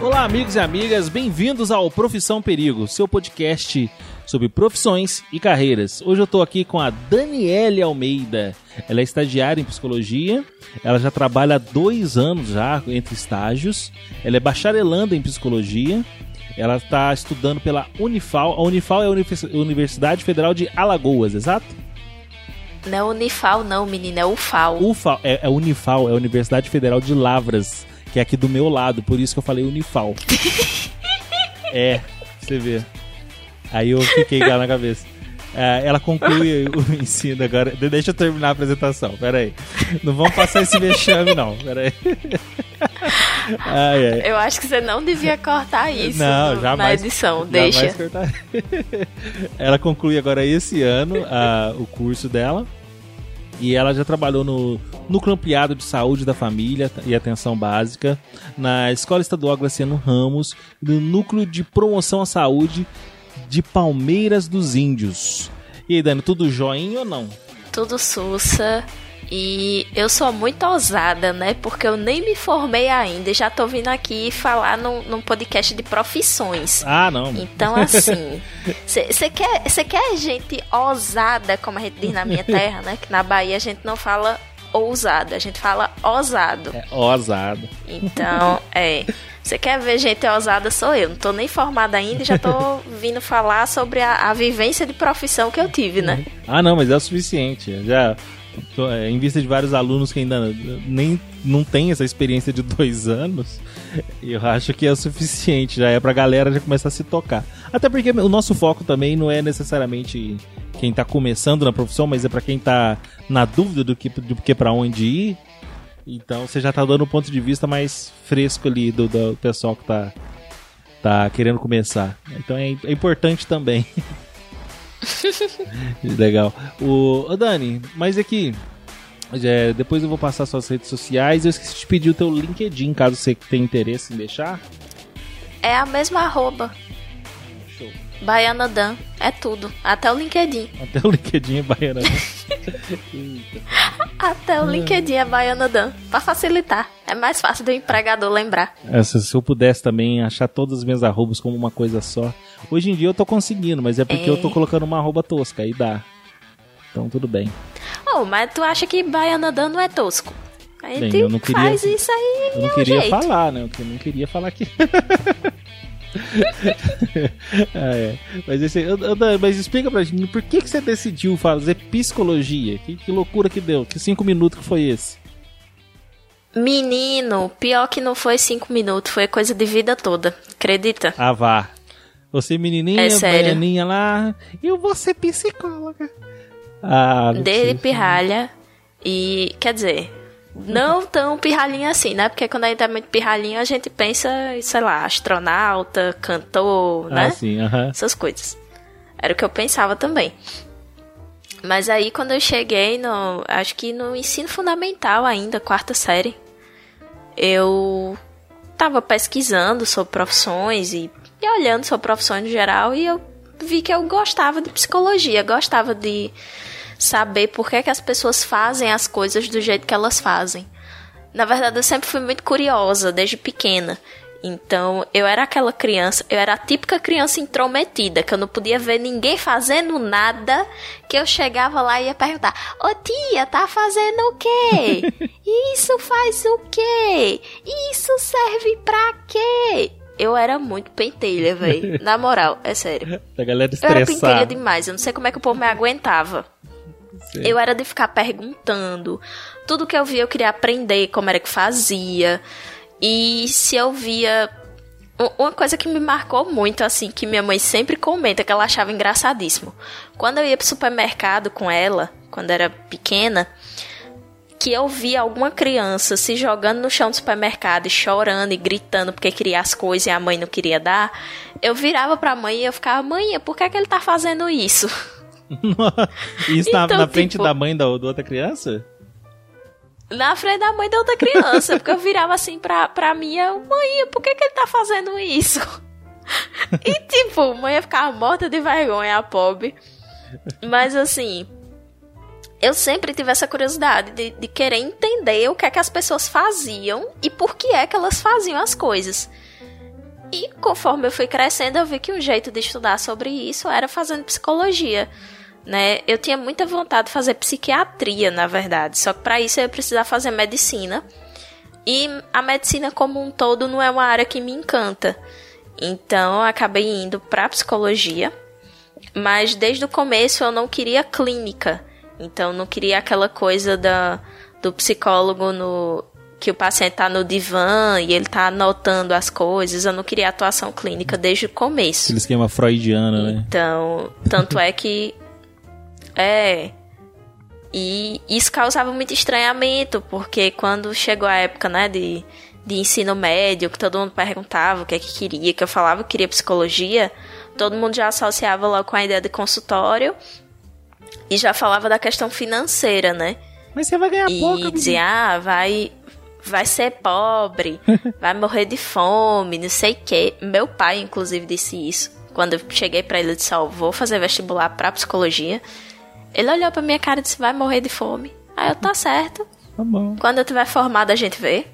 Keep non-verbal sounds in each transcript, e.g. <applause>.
Olá, amigos e amigas, bem-vindos ao Profissão Perigo, seu podcast sobre profissões e carreiras. Hoje eu estou aqui com a Daniele Almeida. Ela é estagiária em psicologia, ela já trabalha há dois anos já entre estágios, ela é bacharelanda em psicologia, ela está estudando pela Unifal. A Unifal é a Universidade Federal de Alagoas, exato? Não é Unifal, não, menina, é UFAL. UFAL, é, é Unifal, é a Universidade Federal de Lavras, que é aqui do meu lado, por isso que eu falei Unifal. <laughs> é, você vê. Aí eu fiquei lá na cabeça. É, ela conclui o <laughs> ensino agora. Deixa eu terminar a apresentação, peraí. Não vamos passar esse vexame, não, peraí. <laughs> Ai, ai. Eu acho que você não devia cortar isso não, no, jamais, na edição, deixa. Ela conclui agora esse ano a, o curso dela. E ela já trabalhou no Núcleo Ampliado de Saúde da Família e Atenção Básica, na Escola Estadual Graciano Ramos, no Núcleo de Promoção à Saúde de Palmeiras dos Índios. E aí, Dani, tudo joinha ou não? Tudo sussa. E eu sou muito ousada, né? Porque eu nem me formei ainda e já tô vindo aqui falar num, num podcast de profissões. Ah, não. Então, assim, <laughs> você quer, quer gente ousada, como a gente diz na minha terra, né? Que na Bahia a gente não fala ousado, a gente fala ousado. É, ousado. Então, <laughs> é. Você quer ver gente ousada, sou eu. Não tô nem formada ainda e já tô vindo falar sobre a, a, vivência de profissão que eu tive, né? Ah, não, mas é o suficiente. Já, em vista de vários alunos que ainda nem não tem essa experiência de dois <laughs> anos, eu acho que é o suficiente. Já é pra galera já começar a se tocar. Até porque o nosso foco também não é necessariamente quem tá começando na profissão, mas é para quem tá na dúvida do que, do que para onde ir então você já tá dando um ponto de vista mais fresco ali do, do pessoal que tá, tá querendo começar. Então é, é importante também. <laughs> <laughs> Legal. O, o Dani, mas aqui. É, depois eu vou passar suas redes sociais. Eu esqueci de pedir o teu LinkedIn, caso você tenha interesse em deixar. É a mesma arroba. Baiana Dan. É tudo. Até o LinkedIn. Até o LinkedIn é Baiana Dan. <laughs> Até o LinkedIn é Baiana Dan. Pra facilitar. É mais fácil do empregador lembrar. É, se eu pudesse também achar todas as minhas arrobas como uma coisa só. Hoje em dia eu tô conseguindo, mas é porque é. eu tô colocando uma arroba tosca. Aí dá. Então tudo bem. Oh, mas tu acha que Baiana Dan não é tosco? Bem, eu não queria, faz isso aí. Eu não queria jeito. falar, né? Eu não queria falar que. <laughs> <laughs> ah, é. Mas, esse, mas explica pra gente, por que, que você decidiu fazer psicologia? Que, que loucura que deu? Que cinco minutos que foi esse? Menino, pior que não foi cinco minutos, foi coisa de vida toda. Acredita? Ah, vá. Você menininha, é lá, eu vou ser psicóloga. Ah, Desde pirralha. E, quer dizer, não tão pirralhinha assim, né? Porque quando a gente é muito pirralhinha, a gente pensa, sei lá, astronauta, cantor, ah, né? Sim, uh -huh. Essas coisas. Era o que eu pensava também. Mas aí quando eu cheguei no. Acho que no ensino fundamental ainda, quarta série, eu tava pesquisando sobre profissões e, e olhando sobre profissões no geral e eu vi que eu gostava de psicologia, gostava de saber por que, que as pessoas fazem as coisas do jeito que elas fazem. Na verdade, eu sempre fui muito curiosa desde pequena. Então, eu era aquela criança, eu era a típica criança intrometida, que eu não podia ver ninguém fazendo nada, que eu chegava lá e ia perguntar: Ô tia, tá fazendo o quê? <laughs> Isso faz o quê? Isso serve pra quê? Eu era muito pentelha, velho. <laughs> Na moral, é sério. A galera estressada. Eu era pentelha demais, eu não sei como é que o povo me aguentava. Eu era de ficar perguntando. Tudo que eu via eu queria aprender como era que fazia. E se eu via uma coisa que me marcou muito, assim, que minha mãe sempre comenta, que ela achava engraçadíssimo. Quando eu ia pro supermercado com ela, quando era pequena, que eu via alguma criança se jogando no chão do supermercado e chorando e gritando porque queria as coisas e a mãe não queria dar, eu virava pra mãe e eu ficava, mãe, por que, é que ele tá fazendo isso? Isso então, na, na frente tipo, da mãe da, da outra criança? Na frente da mãe da outra criança. porque eu virava assim pra, pra minha mãe, por que, que ele tá fazendo isso? <laughs> e tipo, mãe ia ficar morta de vergonha, a pobre. Mas assim, eu sempre tive essa curiosidade de, de querer entender o que é que as pessoas faziam e por que é que elas faziam as coisas. E conforme eu fui crescendo, eu vi que um jeito de estudar sobre isso era fazendo psicologia. Né? Eu tinha muita vontade de fazer psiquiatria, na verdade, só que para isso eu ia precisar fazer medicina. E a medicina como um todo não é uma área que me encanta. Então eu acabei indo para psicologia, mas desde o começo eu não queria clínica. Então não queria aquela coisa da, do psicólogo no que o paciente tá no divã e ele tá anotando as coisas. Eu não queria atuação clínica desde o começo. Aquele esquema freudiano, né? Então, tanto é que é e isso causava muito estranhamento, porque quando chegou a época, né, de, de ensino médio, que todo mundo perguntava o que é que queria, que eu falava que queria psicologia, todo mundo já associava logo com a ideia de consultório e já falava da questão financeira, né? Mas você vai ganhar e pouco. E dizia, ah, vai, vai ser pobre, <laughs> vai morrer de fome, não sei o quê. Meu pai, inclusive, disse isso. Quando eu cheguei para ele, e disse, ó, oh, vou fazer vestibular pra psicologia. Ele olhou pra minha cara e disse, vai morrer de fome. Aí eu, tá certo. Tá bom. Quando eu tiver formada, a gente vê.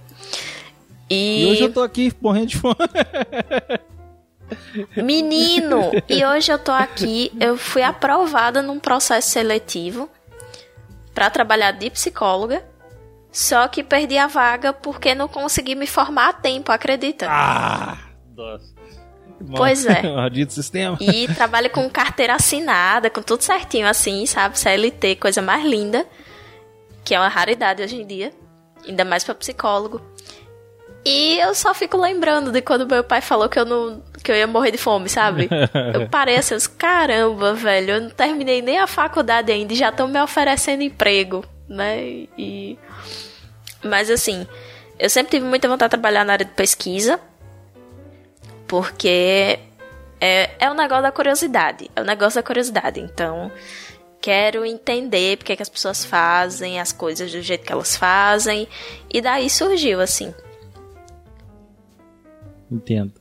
E... e hoje eu tô aqui morrendo de fome. <laughs> Menino! E hoje eu tô aqui, eu fui aprovada num processo seletivo para trabalhar de psicóloga, só que perdi a vaga porque não consegui me formar a tempo, acredita? Ah! Nossa. Pois é. <laughs> Maldito sistema. E trabalho com carteira assinada, com tudo certinho assim, sabe? CLT, coisa mais linda, que é uma raridade hoje em dia, ainda mais para psicólogo. E eu só fico lembrando de quando meu pai falou que eu não que eu ia morrer de fome, sabe? <laughs> Eu parei assim, caramba, velho, eu não terminei nem a faculdade ainda e já estão me oferecendo emprego, né? E mas assim, eu sempre tive muita vontade de trabalhar na área de pesquisa, porque é, é um negócio da curiosidade, é um negócio da curiosidade. Então, quero entender porque que as pessoas fazem as coisas do jeito que elas fazem, e daí surgiu assim. Entendo.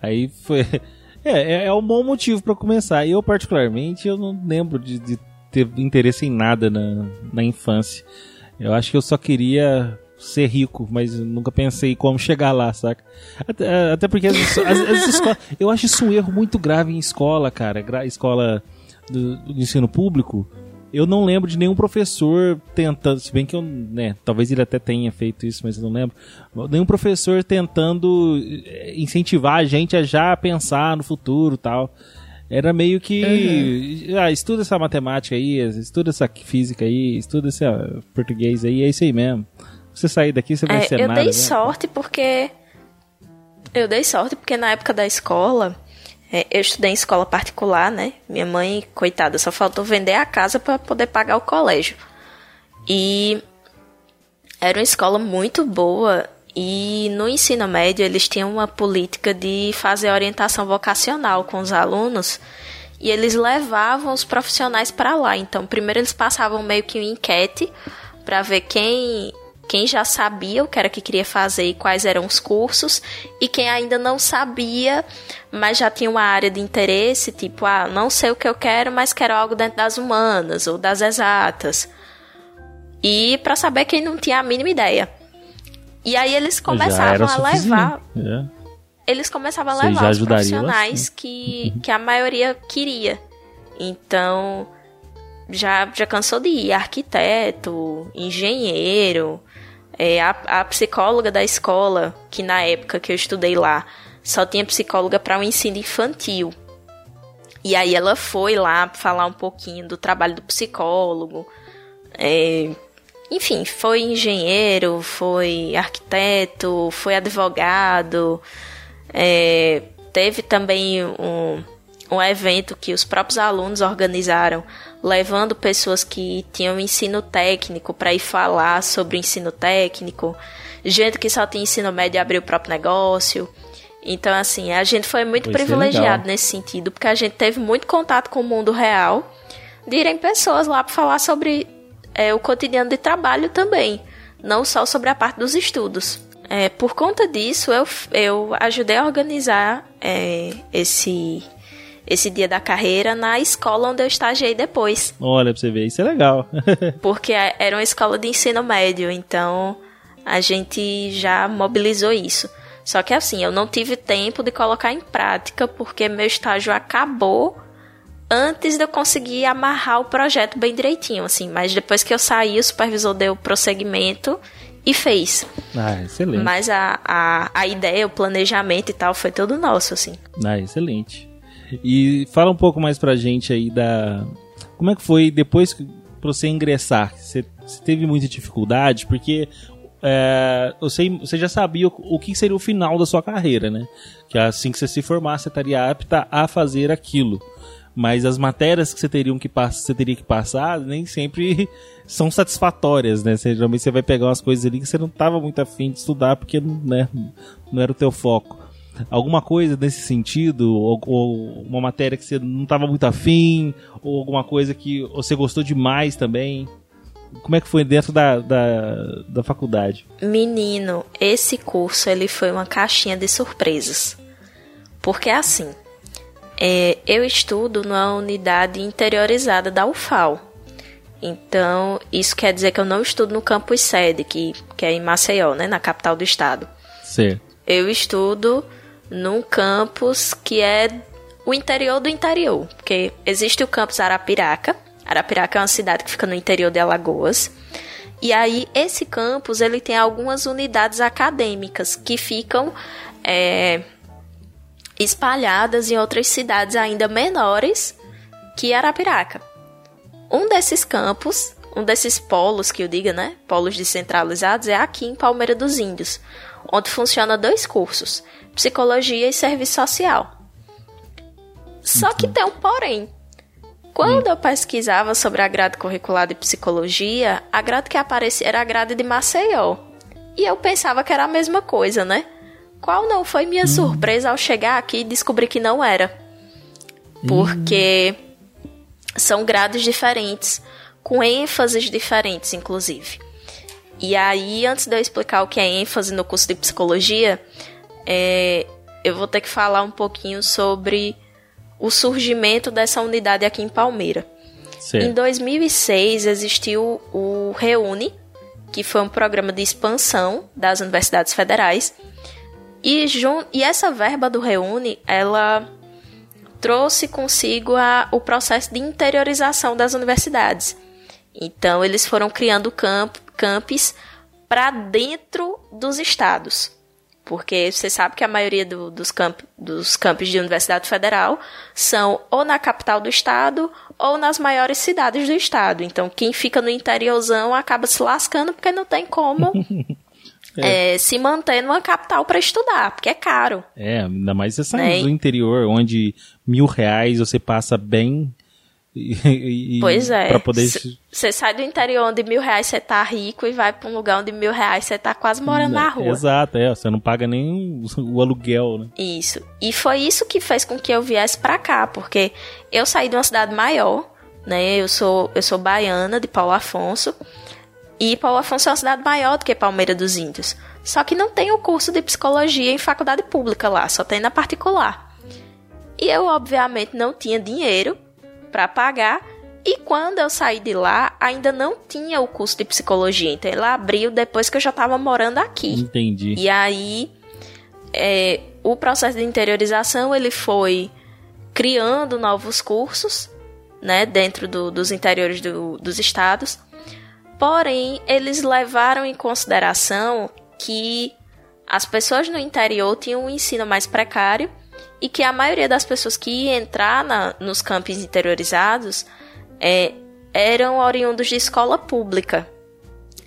Aí foi. <laughs> É, é, é um bom motivo para começar. Eu, particularmente, eu não lembro de, de, ter interesse em nada na, na infância. Eu acho que eu só queria ser rico, mas nunca pensei como chegar lá, saca? Até, até porque as, as, as <laughs> escolas, eu acho isso um erro muito grave em escola, cara. Escola do, do ensino público eu não lembro de nenhum professor tentando, se bem que eu, né, talvez ele até tenha feito isso, mas eu não lembro. Nenhum professor tentando eh, incentivar a gente a já pensar no futuro tal. Era meio que. Uhum. Ah, estuda essa matemática aí, estuda essa física aí, estuda esse ó, português aí, é isso aí mesmo. Você sair daqui, você vai é, ser eu nada. Eu dei né? sorte porque. Eu dei sorte porque na época da escola é, eu estudei em escola particular, né? Minha mãe, coitada, só faltou vender a casa para poder pagar o colégio. E era uma escola muito boa e no ensino médio eles tinham uma política de fazer orientação vocacional com os alunos e eles levavam os profissionais para lá. Então, primeiro eles passavam meio que uma enquete para ver quem quem já sabia o que era que queria fazer e quais eram os cursos, e quem ainda não sabia, mas já tinha uma área de interesse, tipo, ah, não sei o que eu quero, mas quero algo dentro das humanas ou das exatas. E para saber quem não tinha a mínima ideia. E aí eles começavam a levar. É. Eles começavam a levar os profissionais que, que a maioria queria. Então, já, já cansou de ir arquiteto, engenheiro, é, a, a psicóloga da escola, que na época que eu estudei lá, só tinha psicóloga para o um ensino infantil. E aí ela foi lá falar um pouquinho do trabalho do psicólogo. É, enfim, foi engenheiro, foi arquiteto, foi advogado. É, teve também um, um evento que os próprios alunos organizaram levando pessoas que tinham ensino técnico para ir falar sobre o ensino técnico, gente que só tinha ensino médio e abriu o próprio negócio. Então, assim, a gente foi muito privilegiado nesse sentido, porque a gente teve muito contato com o mundo real, de irem pessoas lá para falar sobre é, o cotidiano de trabalho também, não só sobre a parte dos estudos. É, por conta disso, eu, eu ajudei a organizar é, esse esse dia da carreira na escola onde eu estagiei depois. Olha, pra você ver, isso é legal. <laughs> porque é, era uma escola de ensino médio, então a gente já mobilizou isso. Só que assim, eu não tive tempo de colocar em prática porque meu estágio acabou antes de eu conseguir amarrar o projeto bem direitinho, assim. Mas depois que eu saí, o supervisor deu prosseguimento e fez. Ah, excelente. Mas a, a, a ideia, o planejamento e tal foi todo nosso, assim. Ah, excelente. E fala um pouco mais pra gente aí da. Como é que foi depois pra você ingressar? Você, você teve muita dificuldade? Porque é, você, você já sabia o, o, que seria o final da sua carreira, né? Que assim que você se formar, você estaria apta a fazer aquilo. Mas as matérias que você, teriam que você teria que passar nem sempre <laughs> são satisfatórias, né? Você, geralmente você vai pegar umas coisas ali que você não estava muito afim de estudar porque né, não era o teu foco. Alguma coisa nesse sentido, ou, ou uma matéria que você não estava muito afim, ou alguma coisa que você gostou demais também? Como é que foi dentro da, da, da faculdade? Menino, esse curso ele foi uma caixinha de surpresas. Porque assim, é, eu estudo na unidade interiorizada da UFAL. Então, isso quer dizer que eu não estudo no campus sede, que, que é em Maceió, né, na capital do estado. Certo. Eu estudo num campus que é o interior do interior, porque existe o campus Arapiraca. Arapiraca é uma cidade que fica no interior de Alagoas. E aí, esse campus, ele tem algumas unidades acadêmicas que ficam é, espalhadas em outras cidades ainda menores que Arapiraca. Um desses campos, um desses polos que eu diga, né? Polos descentralizados, é aqui em Palmeira dos Índios, onde funciona dois cursos: psicologia e serviço social. Só que tem um porém. Quando eu pesquisava sobre a grade curricular de psicologia, a grade que aparecia era a grade de Maceió. E eu pensava que era a mesma coisa, né? Qual não foi minha hum. surpresa ao chegar aqui e descobrir que não era? Porque hum. são grades diferentes, com ênfases diferentes, inclusive. E aí, antes de eu explicar o que é ênfase no curso de psicologia, é, eu vou ter que falar um pouquinho sobre o surgimento dessa unidade aqui em Palmeira. Sim. Em 2006 existiu o Reúne, que foi um programa de expansão das universidades federais. E, e essa verba do Reúne, ela trouxe consigo a, o processo de interiorização das universidades. Então, eles foram criando camp, campos para dentro dos estados. Porque você sabe que a maioria do, dos, camp, dos campos de Universidade Federal são ou na capital do estado ou nas maiores cidades do estado. Então, quem fica no interiorzão acaba se lascando porque não tem como <laughs> é. É, se manter numa capital para estudar, porque é caro. É, ainda mais você saindo né? do interior, onde mil reais você passa bem e, pois é. Pra poder. Você sai do interior onde mil reais você tá rico e vai pra um lugar onde mil reais você tá quase morando na rua. Exato, é. Você não paga nem o, o aluguel, né? Isso. E foi isso que fez com que eu viesse pra cá, porque eu saí de uma cidade maior, né? Eu sou, eu sou baiana de Paulo Afonso. E Paulo Afonso é uma cidade maior do que Palmeira dos Índios. Só que não tem o curso de psicologia em faculdade pública lá, só tem na particular. E eu, obviamente, não tinha dinheiro para pagar. E quando eu saí de lá, ainda não tinha o curso de psicologia. Então ele abriu depois que eu já estava morando aqui. Entendi. E aí, é, o processo de interiorização ele foi criando novos cursos, né, dentro do, dos interiores do, dos estados. Porém, eles levaram em consideração que as pessoas no interior tinham um ensino mais precário e que a maioria das pessoas que ia entrar na, nos campos interiorizados é, eram oriundos de escola pública.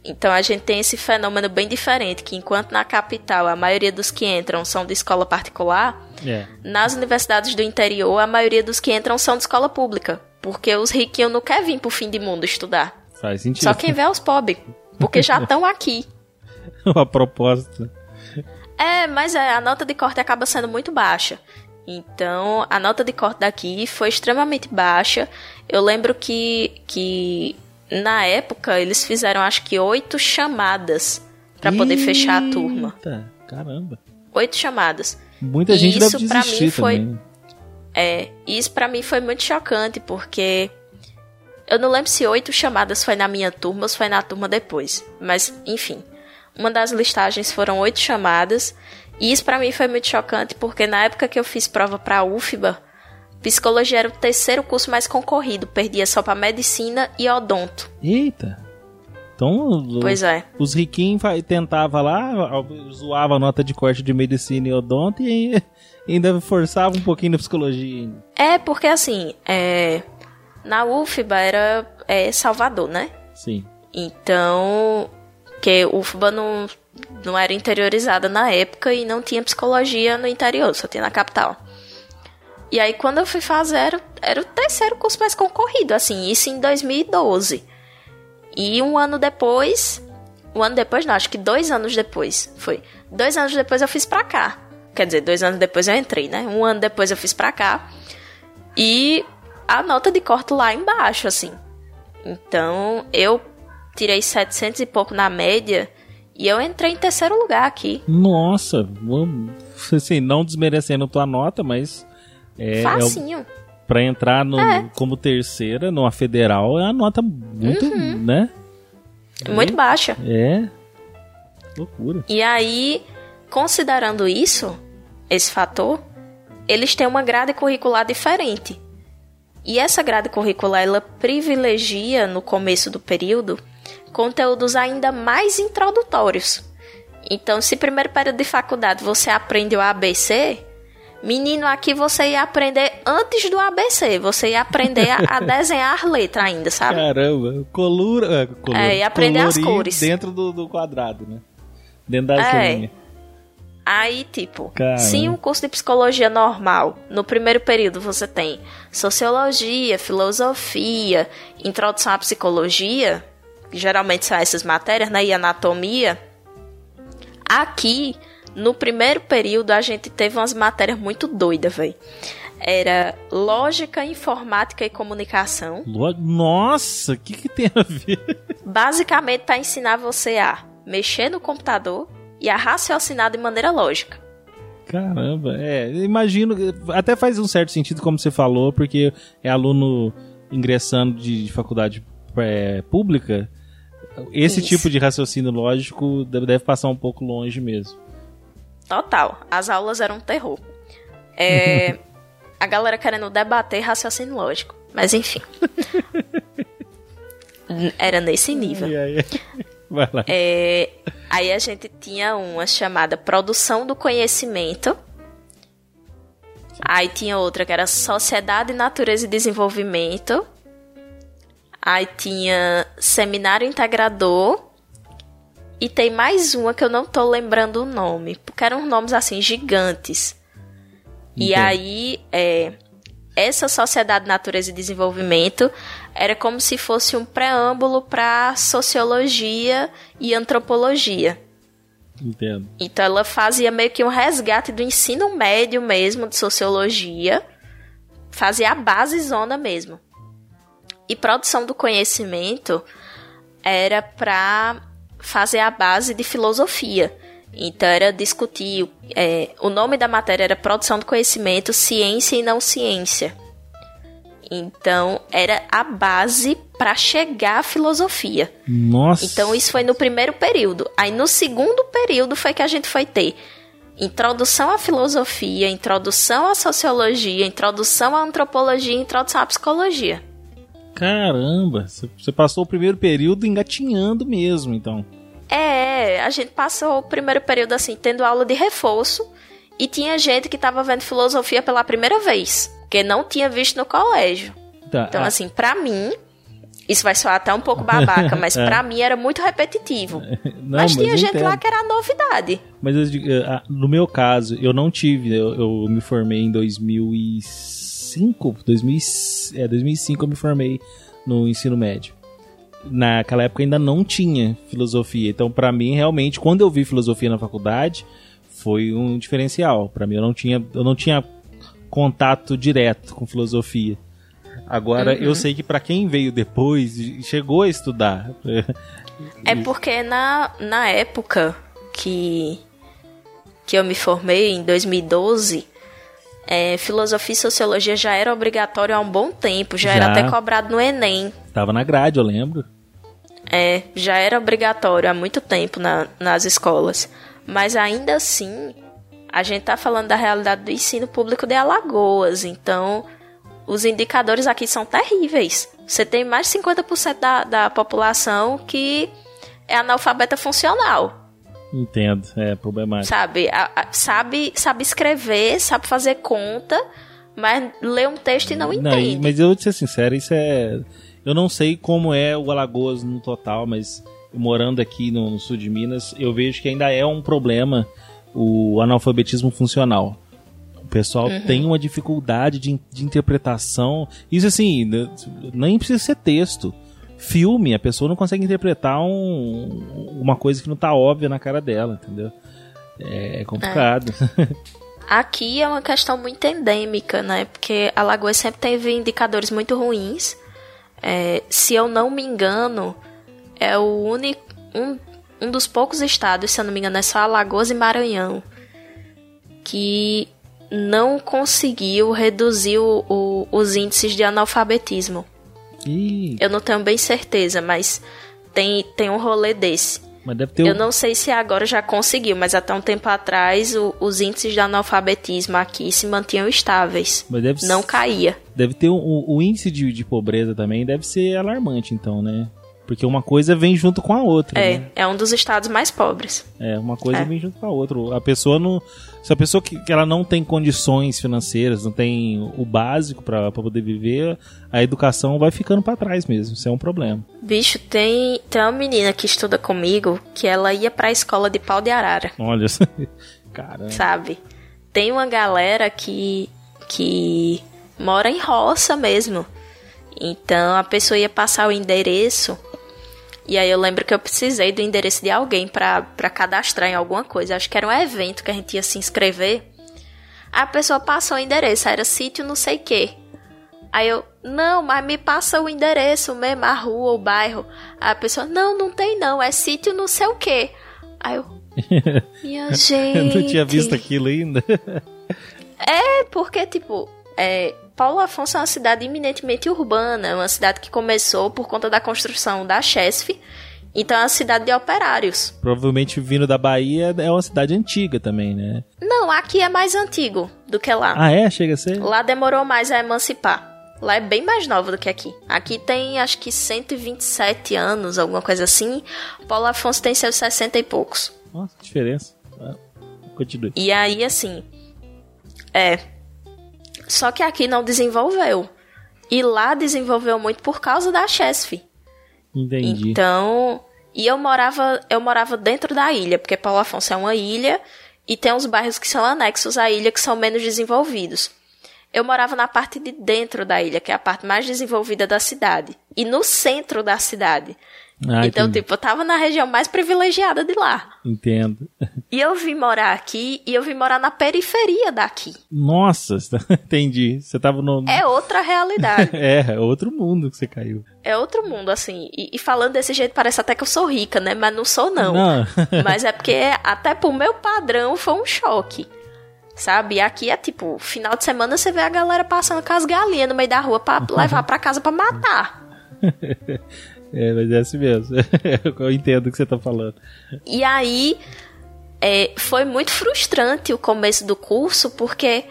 Então a gente tem esse fenômeno bem diferente, que enquanto na capital a maioria dos que entram são de escola particular, é. nas universidades do interior a maioria dos que entram são de escola pública, porque os riquinhos não querem vir pro fim de mundo estudar. Faz sentido. Só quem vê é os pobres, porque já estão aqui. <laughs> Uma proposta. É, mas é, a nota de corte acaba sendo muito baixa. Então, a nota de corte daqui foi extremamente baixa. Eu lembro que, que na época eles fizeram acho que oito chamadas para poder fechar a turma. Caramba. Oito chamadas. Muita e gente isso deve desistir mim foi também. É, isso para mim foi muito chocante, porque eu não lembro se oito chamadas foi na minha turma ou se foi na turma depois. Mas, enfim, uma das listagens foram oito chamadas. E isso para mim foi muito chocante, porque na época que eu fiz prova pra UFBA, psicologia era o terceiro curso mais concorrido, perdia só para medicina e odonto. Eita! Então, pois é. os riquinhos tentavam lá, zoava a nota de corte de medicina e odonto e ainda forçava um pouquinho na psicologia. É, porque assim, é, na UFBA era é, Salvador, né? Sim. Então, que UFBA não, não era interiorizada na época e não tinha psicologia no interior, só tinha na capital. E aí, quando eu fui fazer, era, era o terceiro curso mais concorrido, assim, isso em 2012. E um ano depois. Um ano depois, não, acho que dois anos depois. Foi. Dois anos depois eu fiz pra cá. Quer dizer, dois anos depois eu entrei, né? Um ano depois eu fiz pra cá. E a nota de corte lá embaixo, assim. Então, eu tirei 700 e pouco na média. E eu entrei em terceiro lugar aqui. Nossa, assim, não desmerecendo tua nota, mas. É, Facinho. É Pra entrar no, é. como terceira numa federal é uma nota muito, uhum. né? Muito baixa. É. Loucura. E aí, considerando isso, esse fator, eles têm uma grade curricular diferente. E essa grade curricular ela privilegia no começo do período conteúdos ainda mais introdutórios. Então, se primeiro período de faculdade você aprende o ABC, Menino, aqui você ia aprender antes do ABC. Você ia aprender a, a <laughs> desenhar letra ainda, sabe? Caramba, colura. colura é, ia aprender as cores. Dentro do, do quadrado, né? Dentro das é. linhas. Aí, tipo, Caramba. se um curso de psicologia normal, no primeiro período você tem sociologia, filosofia, introdução à psicologia, geralmente são essas matérias, né? E anatomia. Aqui no primeiro período, a gente teve umas matérias muito doidas, velho. Era lógica, informática e comunicação. Nossa, o que, que tem a ver? Basicamente, para ensinar você a mexer no computador e a raciocinar de maneira lógica. Caramba, é, imagino, até faz um certo sentido como você falou, porque é aluno ingressando de, de faculdade é, pública, esse Isso. tipo de raciocínio lógico deve passar um pouco longe mesmo. Total. As aulas eram um terror. É, <laughs> a galera querendo debater raciocínio lógico. Mas enfim. <laughs> Era nesse nível. <laughs> Vai lá. É, aí a gente tinha uma chamada Produção do Conhecimento. Aí tinha outra que era Sociedade, Natureza e Desenvolvimento. Aí tinha Seminário Integrador. E tem mais uma que eu não tô lembrando o nome, porque eram nomes assim gigantes. E aí, é, essa Sociedade Natureza e Desenvolvimento era como se fosse um preâmbulo para sociologia e antropologia. Entendo. Então ela fazia meio que um resgate do ensino médio mesmo de sociologia, fazia a base zona mesmo. E produção do conhecimento era para fazer a base de filosofia. Então era discutir. É, o nome da matéria era Produção do Conhecimento, Ciência e Não Ciência. Então era a base para chegar à filosofia. Nossa. Então isso foi no primeiro período. Aí no segundo período foi que a gente foi ter introdução à filosofia, introdução à sociologia, introdução à antropologia, introdução à psicologia. Caramba, você passou o primeiro período engatinhando mesmo, então. É, a gente passou o primeiro período assim, tendo aula de reforço, e tinha gente que estava vendo filosofia pela primeira vez, que não tinha visto no colégio. Tá, então, assim, para mim, isso vai soar até um pouco babaca, mas <laughs> é. para mim era muito repetitivo. <laughs> Não, mas tinha mas gente entendo. lá que era novidade. Mas eu, eh, no meu caso, eu não tive, eu, eu me formei em 2006 2005, 2000, é, 2005 eu me formei no ensino médio. Naquela época ainda não tinha filosofia. Então, para mim, realmente, quando eu vi filosofia na faculdade, foi um diferencial. Para mim, eu não tinha, eu não tinha contato direto com filosofia. Agora, uhum. eu sei que para quem veio depois, chegou a estudar. É porque na, na época que, que eu me formei, em 2012, é, filosofia e sociologia já era obrigatório há um bom tempo, já, já. era até cobrado no Enem. Estava na grade, eu lembro. É, já era obrigatório há muito tempo na, nas escolas. Mas ainda assim, a gente está falando da realidade do ensino público de Alagoas. Então, os indicadores aqui são terríveis. Você tem mais de 50% da, da população que é analfabeta funcional. Entendo, é problemático. Sabe, a, a, sabe, sabe escrever, sabe fazer conta, mas lê um texto e não, não entende. Mas eu vou ser sincero, isso é. Eu não sei como é o Alagoas no total, mas morando aqui no, no sul de Minas, eu vejo que ainda é um problema o analfabetismo funcional. O pessoal uhum. tem uma dificuldade de, de interpretação. Isso assim, nem precisa ser texto filme, a pessoa não consegue interpretar um, uma coisa que não tá óbvia na cara dela, entendeu? É complicado. É. <laughs> Aqui é uma questão muito endêmica, né? Porque a Lagoa sempre teve indicadores muito ruins. É, se eu não me engano, é o único. Um, um dos poucos estados, se eu não me engano, é só Alagoas e Maranhão, que não conseguiu reduzir o, o, os índices de analfabetismo. Ih. Eu não tenho bem certeza, mas tem, tem um rolê desse. Mas deve ter Eu não sei se agora já conseguiu, mas até um tempo atrás o, os índices de analfabetismo aqui se mantinham estáveis. Mas deve não caía. Deve ter um, o índice de, de pobreza também deve ser alarmante, então, né? Porque uma coisa vem junto com a outra. É, né? é um dos estados mais pobres. É, uma coisa é. vem junto com a outra. A pessoa não. Se a pessoa que, que ela não tem condições financeiras, não tem o básico para poder viver, a educação vai ficando para trás mesmo. Isso é um problema. Bicho, tem, tem uma menina que estuda comigo que ela ia pra escola de pau de arara. Olha, <laughs> caramba. Sabe? Tem uma galera que. que mora em roça mesmo. Então a pessoa ia passar o endereço e aí eu lembro que eu precisei do endereço de alguém para cadastrar em alguma coisa. Acho que era um evento que a gente ia se inscrever. Aí a pessoa passou o endereço, era sítio não sei que. Aí eu, não, mas me passa o endereço mesmo, a rua, o bairro. Aí a pessoa, não, não tem não, é sítio não sei o que. Aí eu, <laughs> minha gente. eu não tinha visto aquilo ainda. é, porque, tipo, é, Paulo Afonso é uma cidade eminentemente urbana, é uma cidade que começou por conta da construção da Chesf, então é uma cidade de operários. Provavelmente vindo da Bahia é uma cidade antiga também, né? Não, aqui é mais antigo do que lá. Ah, é? Chega a ser? Lá demorou mais a emancipar. Lá é bem mais nova do que aqui. Aqui tem acho que 127 anos, alguma coisa assim. Paulo Afonso tem seus 60 e poucos. Nossa, que diferença. Ah, continue. E aí, assim. É. Só que aqui não desenvolveu. E lá desenvolveu muito por causa da Chesf. Entendi. Então, e eu morava, eu morava dentro da ilha, porque Paulo Afonso é uma ilha e tem uns bairros que são anexos à ilha que são menos desenvolvidos. Eu morava na parte de dentro da ilha, que é a parte mais desenvolvida da cidade, e no centro da cidade. Ah, então, entendi. tipo, eu tava na região mais privilegiada de lá. Entendo. E eu vim morar aqui e eu vim morar na periferia daqui. Nossa, <laughs> entendi. Você tava no. É outra realidade. <laughs> é, é outro mundo que você caiu. É outro mundo, assim. E, e, falando desse jeito, parece até que eu sou rica, né? Mas não sou, não. não. <laughs> Mas é porque, até pro meu padrão, foi um choque. Sabe? Aqui é tipo, final de semana você vê a galera passando com as galinhas no meio da rua pra levar pra casa pra matar. É, mas é assim mesmo. <laughs> Eu entendo o que você tá falando. E aí, é, foi muito frustrante o começo do curso, porque,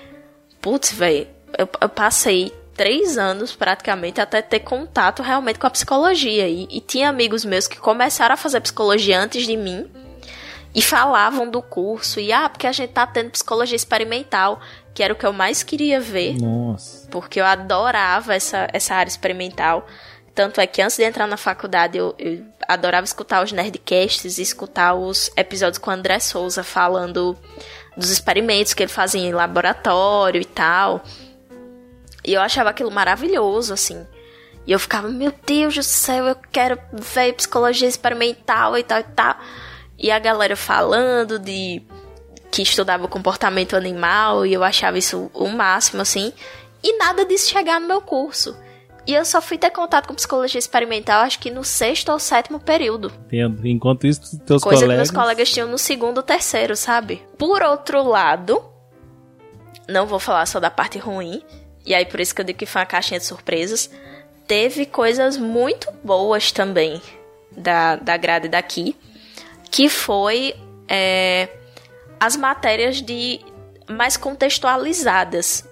putz, velho, eu, eu, passei três anos praticamente até ter contato realmente com a psicologia. E, e tinha amigos meus que começaram a fazer psicologia antes de mim e falavam do curso. E, ah, porque a gente tá tendo psicologia experimental, que era o que eu mais queria ver. Nossa. Porque eu adorava essa, essa área experimental. Tanto é que antes de entrar na faculdade eu, eu adorava escutar os Nerdcasts e escutar os episódios com o André Souza falando dos experimentos que ele fazia em laboratório e tal. E eu achava aquilo maravilhoso, assim. E eu ficava, meu Deus do céu, eu quero ver psicologia experimental e tal e tal. E a galera falando de que estudava o comportamento animal e eu achava isso o máximo, assim. E nada disso chegar no meu curso. E eu só fui ter contato com psicologia experimental, acho que no sexto ou sétimo período. Entendo. Enquanto isso, teus Coisa colegas... que meus colegas tinham no segundo ou terceiro, sabe? Por outro lado, não vou falar só da parte ruim, e aí por isso que eu digo que foi uma caixinha de surpresas. Teve coisas muito boas também da, da grade daqui, que foi é, as matérias de mais contextualizadas.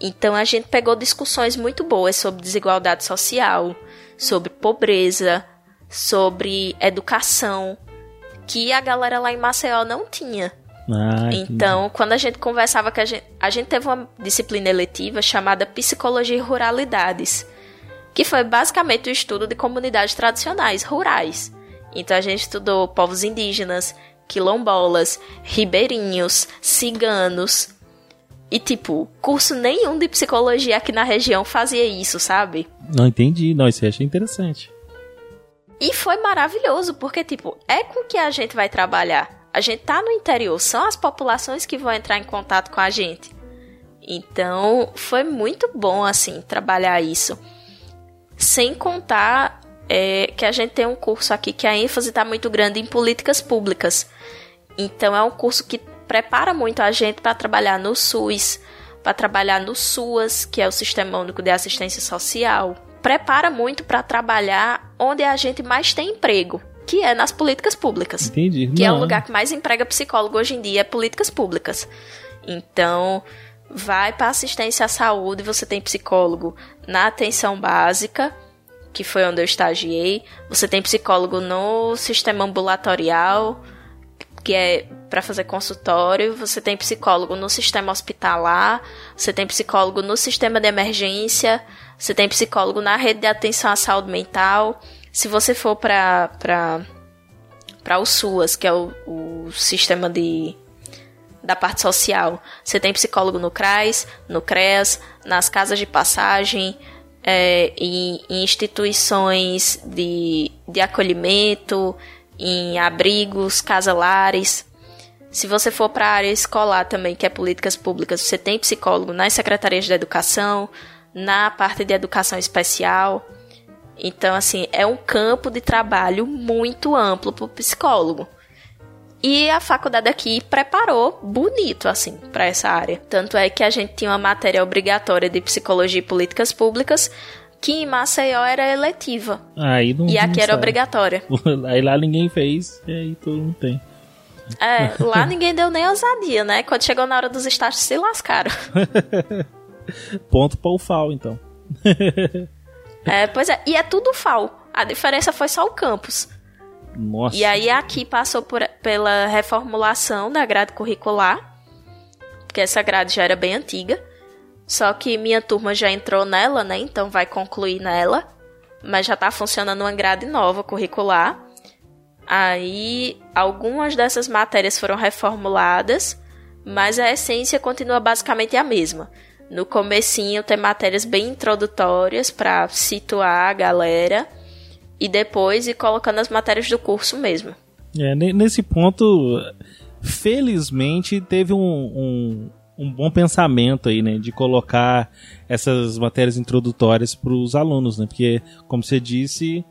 Então a gente pegou discussões muito boas sobre desigualdade social, sobre pobreza, sobre educação, que a galera lá em Maceió não tinha. Ah, então, quando a gente conversava que a gente, a gente teve uma disciplina eletiva chamada Psicologia e Ruralidades, que foi basicamente o estudo de comunidades tradicionais, rurais. Então a gente estudou povos indígenas, quilombolas, ribeirinhos, ciganos. E tipo, curso nenhum de psicologia aqui na região fazia isso, sabe? Não entendi, não, isso eu achei interessante. E foi maravilhoso, porque tipo, é com que a gente vai trabalhar. A gente tá no interior, são as populações que vão entrar em contato com a gente. Então, foi muito bom, assim, trabalhar isso. Sem contar é, que a gente tem um curso aqui que a ênfase está muito grande em políticas públicas. Então, é um curso que prepara muito a gente para trabalhar no SUS, para trabalhar no SUAS, que é o Sistema Único de Assistência Social. Prepara muito para trabalhar onde a gente mais tem emprego, que é nas políticas públicas. Entendi. Que Não. é o lugar que mais emprega psicólogo hoje em dia, é políticas públicas. Então, vai para assistência à saúde, você tem psicólogo na atenção básica, que foi onde eu estagiei. Você tem psicólogo no sistema ambulatorial, que é para fazer consultório. Você tem psicólogo no sistema hospitalar. Você tem psicólogo no sistema de emergência. Você tem psicólogo na rede de atenção à saúde mental. Se você for para para o SUAS, que é o, o sistema de da parte social, você tem psicólogo no CRAS, no CREAS, nas casas de passagem, é, em, em, instituições de, de acolhimento, em abrigos, casalares. Se você for para a área escolar também, que é políticas públicas, você tem psicólogo nas secretarias de educação, na parte de educação especial. Então, assim, é um campo de trabalho muito amplo para o psicólogo. E a faculdade aqui preparou bonito, assim, para essa área. Tanto é que a gente tinha uma matéria obrigatória de psicologia e políticas públicas, que em Maceió era eletiva. Aí não, e aqui não era obrigatória. <laughs> Aí lá ninguém fez, e aí todo mundo tem. É, lá ninguém deu nem ousadia, né? Quando chegou na hora dos estágios, se lascaram. <laughs> Ponto para o FAO, então. <laughs> É, pois é, e é tudo FAO. A diferença foi só o campus. Nossa. E aí aqui passou por, pela reformulação da grade curricular, porque essa grade já era bem antiga. Só que minha turma já entrou nela, né? Então vai concluir nela. Mas já tá funcionando uma grade nova curricular. Aí algumas dessas matérias foram reformuladas, mas a essência continua basicamente a mesma. No comecinho tem matérias bem introdutórias para situar a galera e depois ir colocando as matérias do curso mesmo. É, nesse ponto, felizmente teve um, um, um bom pensamento aí, né, de colocar essas matérias introdutórias para os alunos, né, porque, como você disse,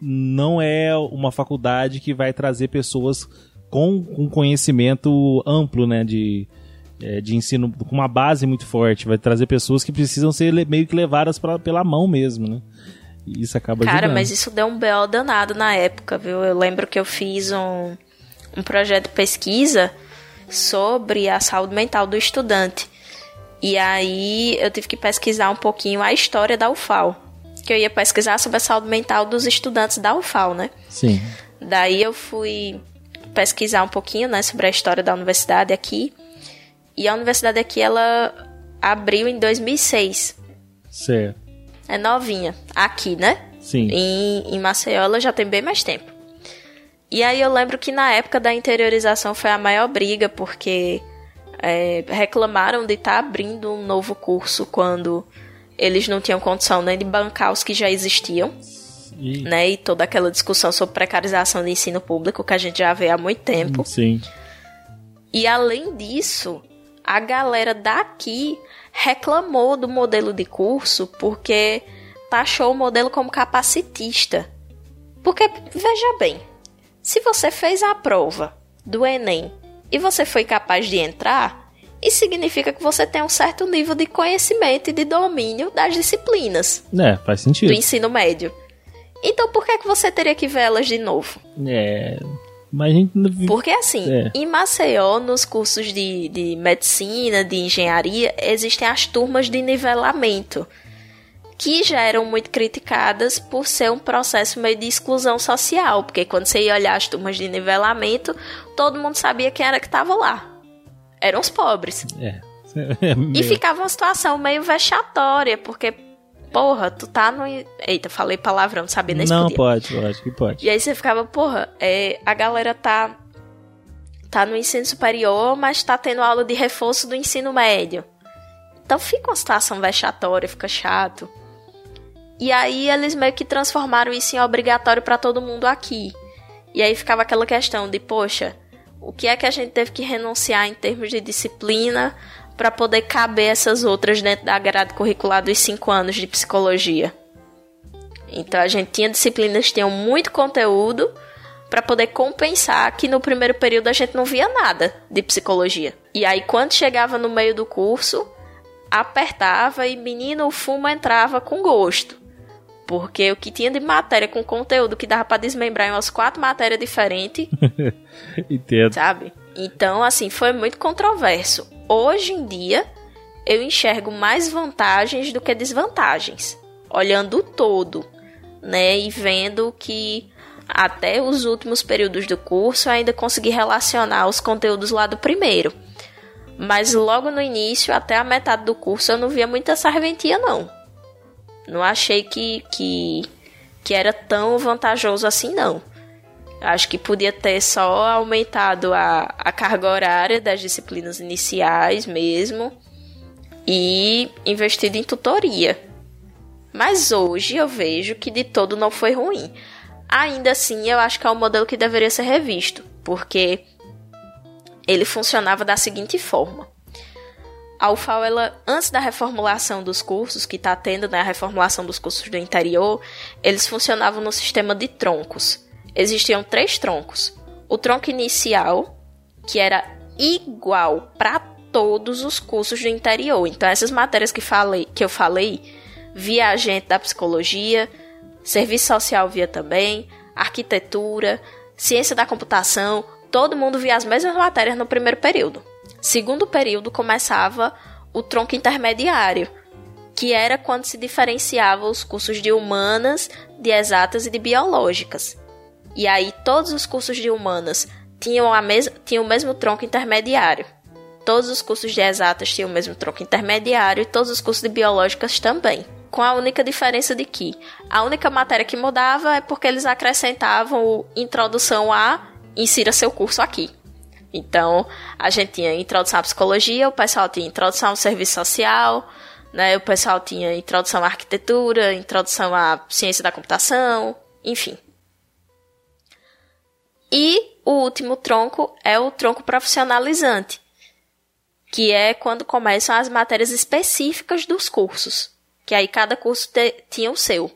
não é uma faculdade que vai trazer pessoas com um conhecimento amplo, né, de, é, de ensino com uma base muito forte. Vai trazer pessoas que precisam ser meio que levadas pra, pela mão mesmo, né? E isso acaba Cara, ajudando. mas isso deu um B.O. danado na época, viu? Eu lembro que eu fiz um, um projeto de pesquisa sobre a saúde mental do estudante. E aí eu tive que pesquisar um pouquinho a história da UFAL. Que eu ia pesquisar sobre a saúde mental dos estudantes da UFAL, né? Sim. Daí eu fui pesquisar um pouquinho, né, sobre a história da universidade aqui. E a universidade aqui, ela abriu em 2006. Certo. É novinha. Aqui, né? Sim. Em, em Maceió, ela já tem bem mais tempo. E aí eu lembro que na época da interiorização foi a maior briga, porque é, reclamaram de estar tá abrindo um novo curso quando eles não tinham condição nem de bancar os que já existiam. E... Né? E toda aquela discussão sobre precarização do ensino público que a gente já vê há muito tempo. Sim. E além disso, a galera daqui reclamou do modelo de curso porque taxou o modelo como capacitista. Porque, veja bem, se você fez a prova do Enem e você foi capaz de entrar, Isso significa que você tem um certo nível de conhecimento e de domínio das disciplinas. É, faz sentido. Do ensino médio. Então por que, que você teria que ver elas de novo? É. Mas a gente não... Porque assim, é. em Maceió, nos cursos de, de medicina, de engenharia, existem as turmas de nivelamento que já eram muito criticadas por ser um processo meio de exclusão social, porque quando você ia olhar as turmas de nivelamento, todo mundo sabia quem era que estava lá. Eram os pobres. É. <laughs> E ficava uma situação meio vexatória, porque, porra, tu tá no. Eita, falei palavrão, não sabia nem Não, pode, lógico que pode. E aí você ficava, porra, é, a galera tá. tá no ensino superior, mas tá tendo aula de reforço do ensino médio. Então fica uma situação vexatória, fica chato. E aí eles meio que transformaram isso em obrigatório para todo mundo aqui. E aí ficava aquela questão de, poxa, o que é que a gente teve que renunciar em termos de disciplina para poder caber essas outras dentro da grade curricular dos cinco anos de psicologia? Então a gente tinha disciplinas que tinham muito conteúdo para poder compensar que no primeiro período a gente não via nada de psicologia. E aí quando chegava no meio do curso, apertava e menino o fumo entrava com gosto. Porque o que tinha de matéria com conteúdo que dava para desmembrar em umas quatro matérias diferentes. <laughs> Entendo. Sabe? Então, assim, foi muito controverso. Hoje em dia, eu enxergo mais vantagens do que desvantagens. Olhando o todo, né? E vendo que até os últimos períodos do curso eu ainda consegui relacionar os conteúdos lá do primeiro. Mas logo no início, até a metade do curso, eu não via muita serventia, não. Não achei que, que, que era tão vantajoso assim, não. Acho que podia ter só aumentado a, a carga horária das disciplinas iniciais mesmo e investido em tutoria. Mas hoje eu vejo que de todo não foi ruim. Ainda assim, eu acho que é um modelo que deveria ser revisto, porque ele funcionava da seguinte forma. A UFAL, ela, antes da reformulação dos cursos, que está tendo né, a reformulação dos cursos do interior, eles funcionavam no sistema de troncos. Existiam três troncos. O tronco inicial, que era igual para todos os cursos do interior. Então, essas matérias que, falei, que eu falei, via agente da psicologia, serviço social via também, arquitetura, ciência da computação, todo mundo via as mesmas matérias no primeiro período. Segundo período começava o tronco intermediário, que era quando se diferenciava os cursos de humanas, de exatas e de biológicas. E aí todos os cursos de humanas tinham, a mes tinham o mesmo tronco intermediário. Todos os cursos de exatas tinham o mesmo tronco intermediário e todos os cursos de biológicas também. Com a única diferença de que a única matéria que mudava é porque eles acrescentavam introdução a insira seu curso aqui. Então, a gente tinha introdução à psicologia, o pessoal tinha introdução ao serviço social, né? O pessoal tinha introdução à arquitetura, introdução à ciência da computação, enfim. E o último tronco é o tronco profissionalizante, que é quando começam as matérias específicas dos cursos, que aí cada curso tinha o seu.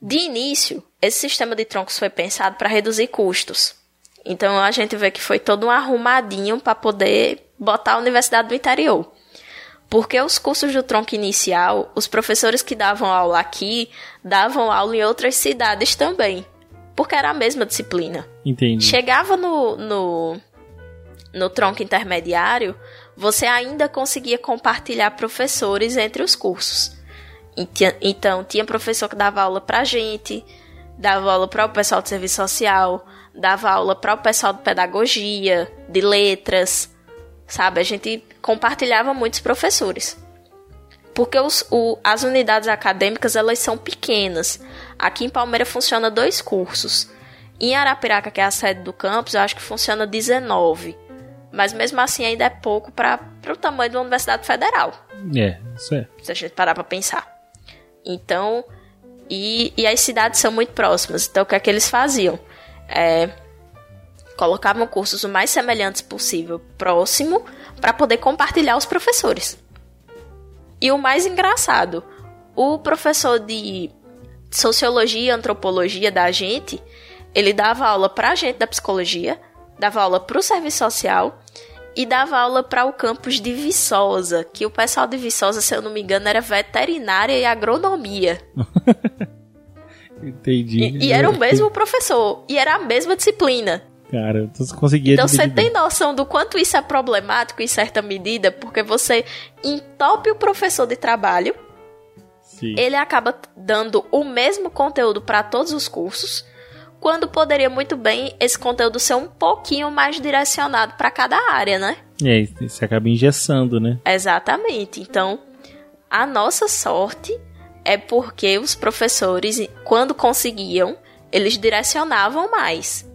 De início, esse sistema de troncos foi pensado para reduzir custos. Então a gente vê que foi todo um arrumadinho para poder botar a universidade do interior. Porque os cursos do tronco inicial, os professores que davam aula aqui davam aula em outras cidades também. Porque era a mesma disciplina. Entendi. Chegava no, no, no tronco intermediário, você ainda conseguia compartilhar professores entre os cursos. Então, tinha professor que dava aula pra gente, dava aula para o pessoal de serviço social, dava aula para o pessoal de pedagogia, de letras, sabe? A gente compartilhava muitos professores. Porque os, o, as unidades acadêmicas elas são pequenas. Aqui em Palmeiras funciona dois cursos. Em Arapiraca, que é a sede do campus, eu acho que funciona 19. Mas mesmo assim ainda é pouco para o tamanho de uma universidade federal. É, isso é. Se a gente parar para pensar. Então, e, e as cidades são muito próximas. Então, o que é que eles faziam? É, colocavam cursos o mais semelhantes possível próximo para poder compartilhar os professores. E o mais engraçado, o professor de sociologia e antropologia da gente, ele dava aula para a gente da psicologia, dava aula para o serviço social e dava aula para o campus de Viçosa, que o pessoal de Viçosa, se eu não me engano, era veterinária e agronomia. <laughs> Entendi. E, e, era o <laughs> mesmo professor, e era a mesma disciplina. Cara, então você conseguia Então você tem noção do quanto isso é problemático em certa medida, porque você entope o professor de trabalho, Sim. ele acaba dando o mesmo conteúdo para todos os cursos, quando poderia muito bem esse conteúdo ser um pouquinho mais direcionado para cada área, né? É, você acaba engessando, né? Exatamente. Então, a nossa sorte é porque os professores, quando conseguiam, eles direcionavam mais.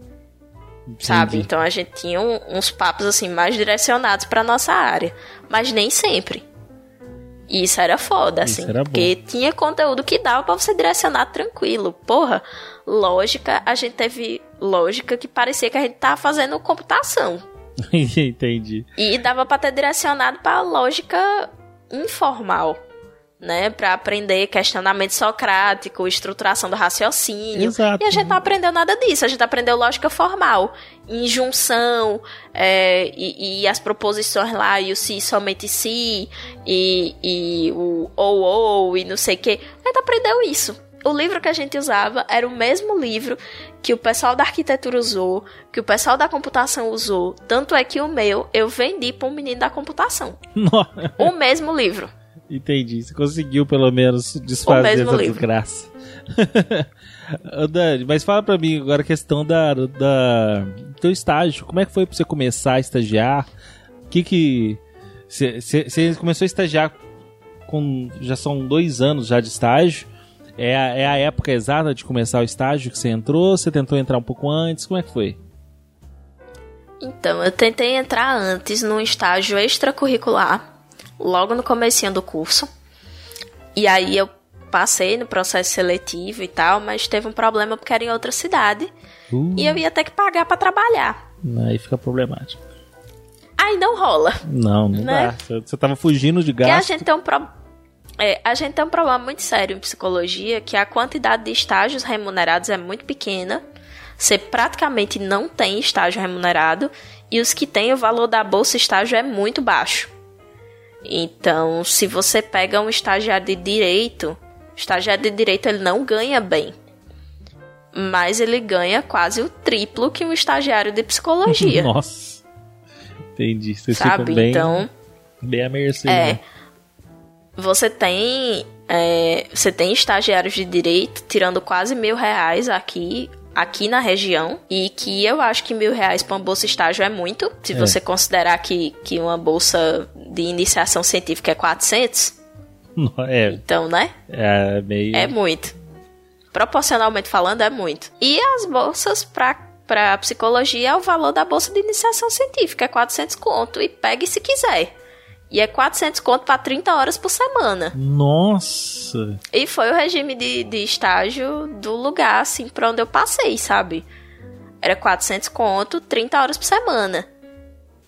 Entendi. Sabe? Então a gente tinha uns papos assim mais direcionados para nossa área, mas nem sempre. E isso era foda, assim. Era porque tinha conteúdo que dava pra você direcionar tranquilo. Porra, lógica, a gente teve lógica que parecia que a gente tava fazendo computação. <laughs> Entendi. E dava pra ter direcionado pra lógica informal né, para aprender questionamento socrático, estruturação do raciocínio. Exato. E a gente não aprendeu nada disso, a gente aprendeu lógica formal, injunção, é, e, e, as proposições lá, e o se, somente se, e, e o ou, ou, e não sei o que. A gente aprendeu isso. O livro que a gente usava era o mesmo livro que o pessoal da arquitetura usou, que o pessoal da computação usou. Tanto é que o meu eu vendi para um menino da computação. <laughs> o mesmo livro. Entendi. Você conseguiu pelo menos desfazer essa livro. desgraça. <laughs> Dani, mas fala pra mim agora a questão da, da do teu estágio. Como é que foi pra você começar a estagiar? O que que. Você começou a estagiar com. Já são dois anos já de estágio. É a, é a época exata de começar o estágio que você entrou? Você tentou entrar um pouco antes? Como é que foi? Então, eu tentei entrar antes num estágio extracurricular logo no comecinho do curso. E aí eu passei no processo seletivo e tal, mas teve um problema porque era em outra cidade. Uh. E eu ia ter que pagar para trabalhar. Aí fica problemático. Aí não rola. Não, não né? dá. Você tava fugindo de gasto. Porque a gente tem um problema. É, a gente tem um problema muito sério em psicologia, que a quantidade de estágios remunerados é muito pequena. Você praticamente não tem estágio remunerado. E os que têm, o valor da bolsa estágio é muito baixo. Então, se você pega um estagiário de direito, estagiário de direito ele não ganha bem. Mas ele ganha quase o triplo que um estagiário de psicologia. <laughs> Nossa. Entendi. Você Sabe? Bem, então. Bem a mercê. É. Né? Você tem. É, você tem estagiários de direito tirando quase mil reais aqui aqui na região e que eu acho que mil reais para uma bolsa estágio é muito. Se é. você considerar que, que uma bolsa de iniciação científica é 400. É. Então, né? É meio. É muito. Proporcionalmente falando, é muito. E as bolsas para para psicologia é o valor da bolsa de iniciação científica, é 400 conto e pegue se quiser. E é 400 conto para 30 horas por semana. Nossa! E foi o regime de, de estágio do lugar, assim, pra onde eu passei, sabe? Era 400 conto, 30 horas por semana.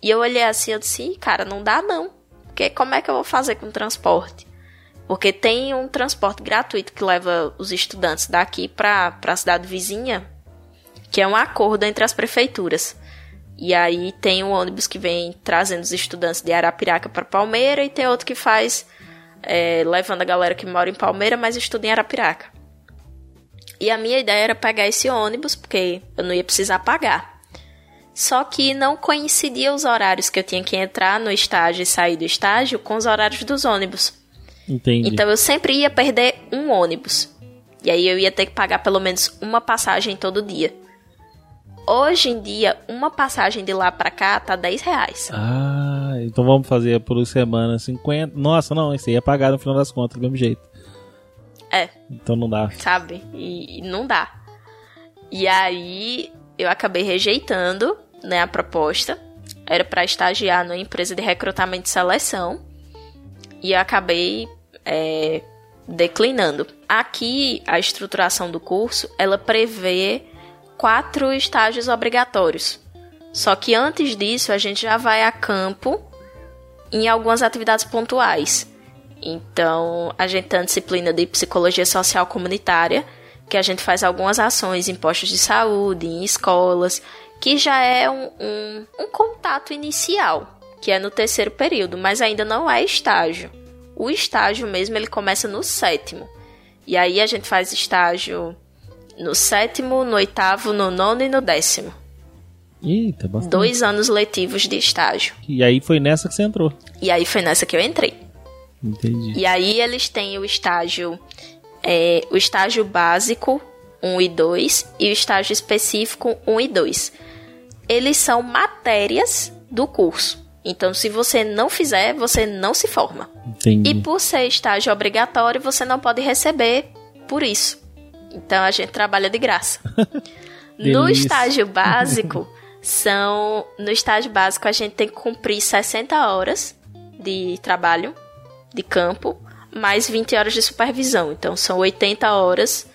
E eu olhei assim, eu disse, cara, não dá não. Porque como é que eu vou fazer com transporte? Porque tem um transporte gratuito que leva os estudantes daqui para a cidade vizinha, que é um acordo entre as prefeituras. E aí tem um ônibus que vem trazendo os estudantes de Arapiraca para Palmeira e tem outro que faz é, levando a galera que mora em Palmeira, mas estuda em Arapiraca. E a minha ideia era pegar esse ônibus, porque eu não ia precisar pagar. Só que não coincidia os horários que eu tinha que entrar no estágio e sair do estágio com os horários dos ônibus. Entendi. Então eu sempre ia perder um ônibus. E aí eu ia ter que pagar pelo menos uma passagem todo dia. Hoje em dia, uma passagem de lá pra cá tá 10 reais. Ah, então vamos fazer por semana 50. Nossa, não, isso aí ia pagar no final das contas do mesmo jeito. É. Então não dá. Sabe? E, e não dá. E aí eu acabei rejeitando, né, a proposta. Era para estagiar numa empresa de recrutamento e seleção. E eu acabei é, declinando. Aqui, a estruturação do curso, ela prevê quatro estágios obrigatórios. Só que antes disso, a gente já vai a campo em algumas atividades pontuais. Então, a gente tem a disciplina de psicologia social comunitária, que a gente faz algumas ações em postos de saúde, em escolas, que já é um, um, um contato inicial que é no terceiro período, mas ainda não é estágio. O estágio mesmo ele começa no sétimo. E aí a gente faz estágio no sétimo, no oitavo, no nono e no décimo. Eita, bastante. Dois anos letivos de estágio. E aí foi nessa que você entrou. E aí foi nessa que eu entrei. Entendi. E aí eles têm o estágio, é, o estágio básico 1 e 2 e o estágio específico 1 e 2. Eles são matérias do curso. Então, se você não fizer, você não se forma. Entendi. E por ser estágio obrigatório, você não pode receber por isso. Então, a gente trabalha de graça. <laughs> no estágio básico, são. No estágio básico, a gente tem que cumprir 60 horas de trabalho de campo, mais 20 horas de supervisão. Então, são 80 horas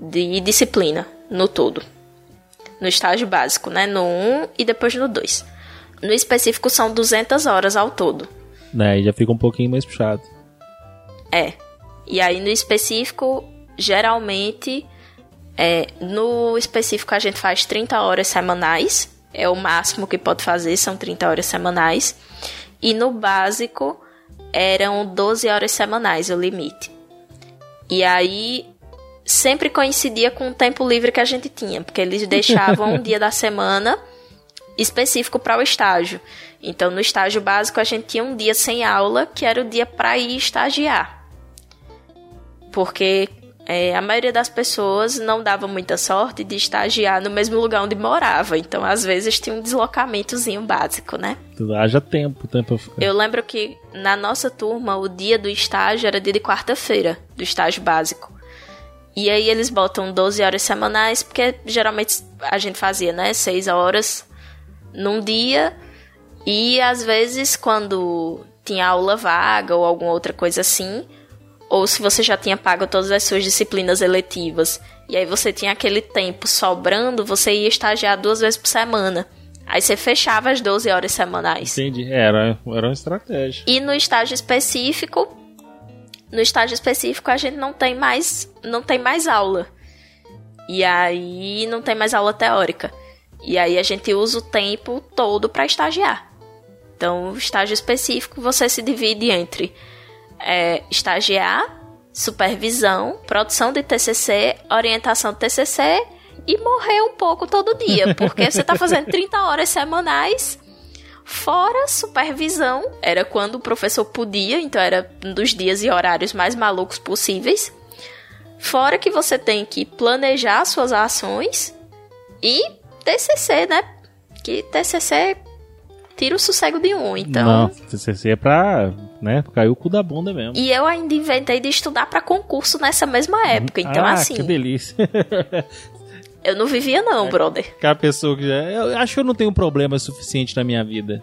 de disciplina no todo. No estágio básico, né? No 1 e depois no 2. No específico, são 200 horas ao todo. Né, já fica um pouquinho mais puxado. É. E aí no específico, geralmente, é, no específico a gente faz 30 horas semanais. É o máximo que pode fazer, são 30 horas semanais. E no básico eram 12 horas semanais o limite. E aí sempre coincidia com o tempo livre que a gente tinha, porque eles deixavam um <laughs> dia da semana específico para o estágio. Então, no estágio básico, a gente tinha um dia sem aula, que era o dia para ir estagiar. Porque é, a maioria das pessoas não dava muita sorte de estagiar no mesmo lugar onde morava. Então, às vezes, tinha um deslocamentozinho básico, né? Haja tempo, tempo ficar. Eu lembro que na nossa turma, o dia do estágio era dia de quarta-feira, do estágio básico. E aí eles botam 12 horas semanais, porque geralmente a gente fazia, né? 6 horas num dia. E às vezes, quando tinha aula vaga ou alguma outra coisa assim, ou se você já tinha pago todas as suas disciplinas eletivas, e aí você tinha aquele tempo sobrando, você ia estagiar duas vezes por semana. Aí você fechava as 12 horas semanais. Entendi. Era, era uma estratégia. E no estágio específico, no estágio específico a gente não tem mais, não tem mais aula. E aí não tem mais aula teórica. E aí a gente usa o tempo todo para estagiar. Então, o estágio específico você se divide entre é, estagiar, supervisão, produção de TCC, orientação de TCC e morrer um pouco todo dia, <laughs> porque você está fazendo 30 horas semanais. Fora supervisão, era quando o professor podia, então era um dos dias e horários mais malucos possíveis. Fora que você tem que planejar suas ações e TCC, né? Que TCC tira o sossego de um, então. Não, TCC é pra, né, cair o cu da bunda mesmo. E eu ainda inventei de estudar para concurso nessa mesma época, então ah, assim. que delícia. <laughs> eu não vivia não, brother. Aquela pessoa que já... Eu acho que eu não tenho problema suficiente na minha vida.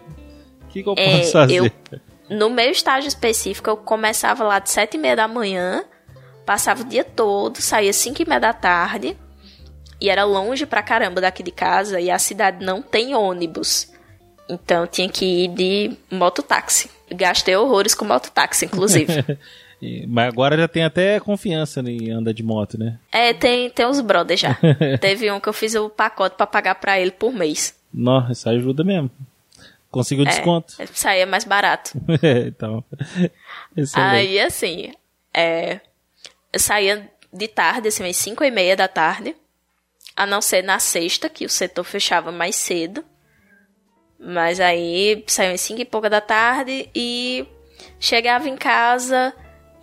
O que, que eu É, posso fazer? eu- No meu estágio específico, eu começava lá de sete e meia da manhã, passava o dia todo, saía cinco e meia da tarde, e era longe pra caramba daqui de casa, e a cidade não tem ônibus. Então eu tinha que ir de mototáxi. Gastei horrores com mototáxi, inclusive. <laughs> Mas agora já tem até confiança em andar de moto, né? é, tem, tem uns brothers já. <laughs> Teve um que eu fiz o pacote pra pagar pra ele por mês. Nossa, isso ajuda mesmo. Conseguiu desconto. É, saía mais barato. <laughs> então, excelente. Aí, assim, é, eu saía de tarde, assim, às 5 e meia da tarde, a não ser na sexta, que o setor fechava mais cedo. Mas aí saía às 5 e pouca da tarde e chegava em casa,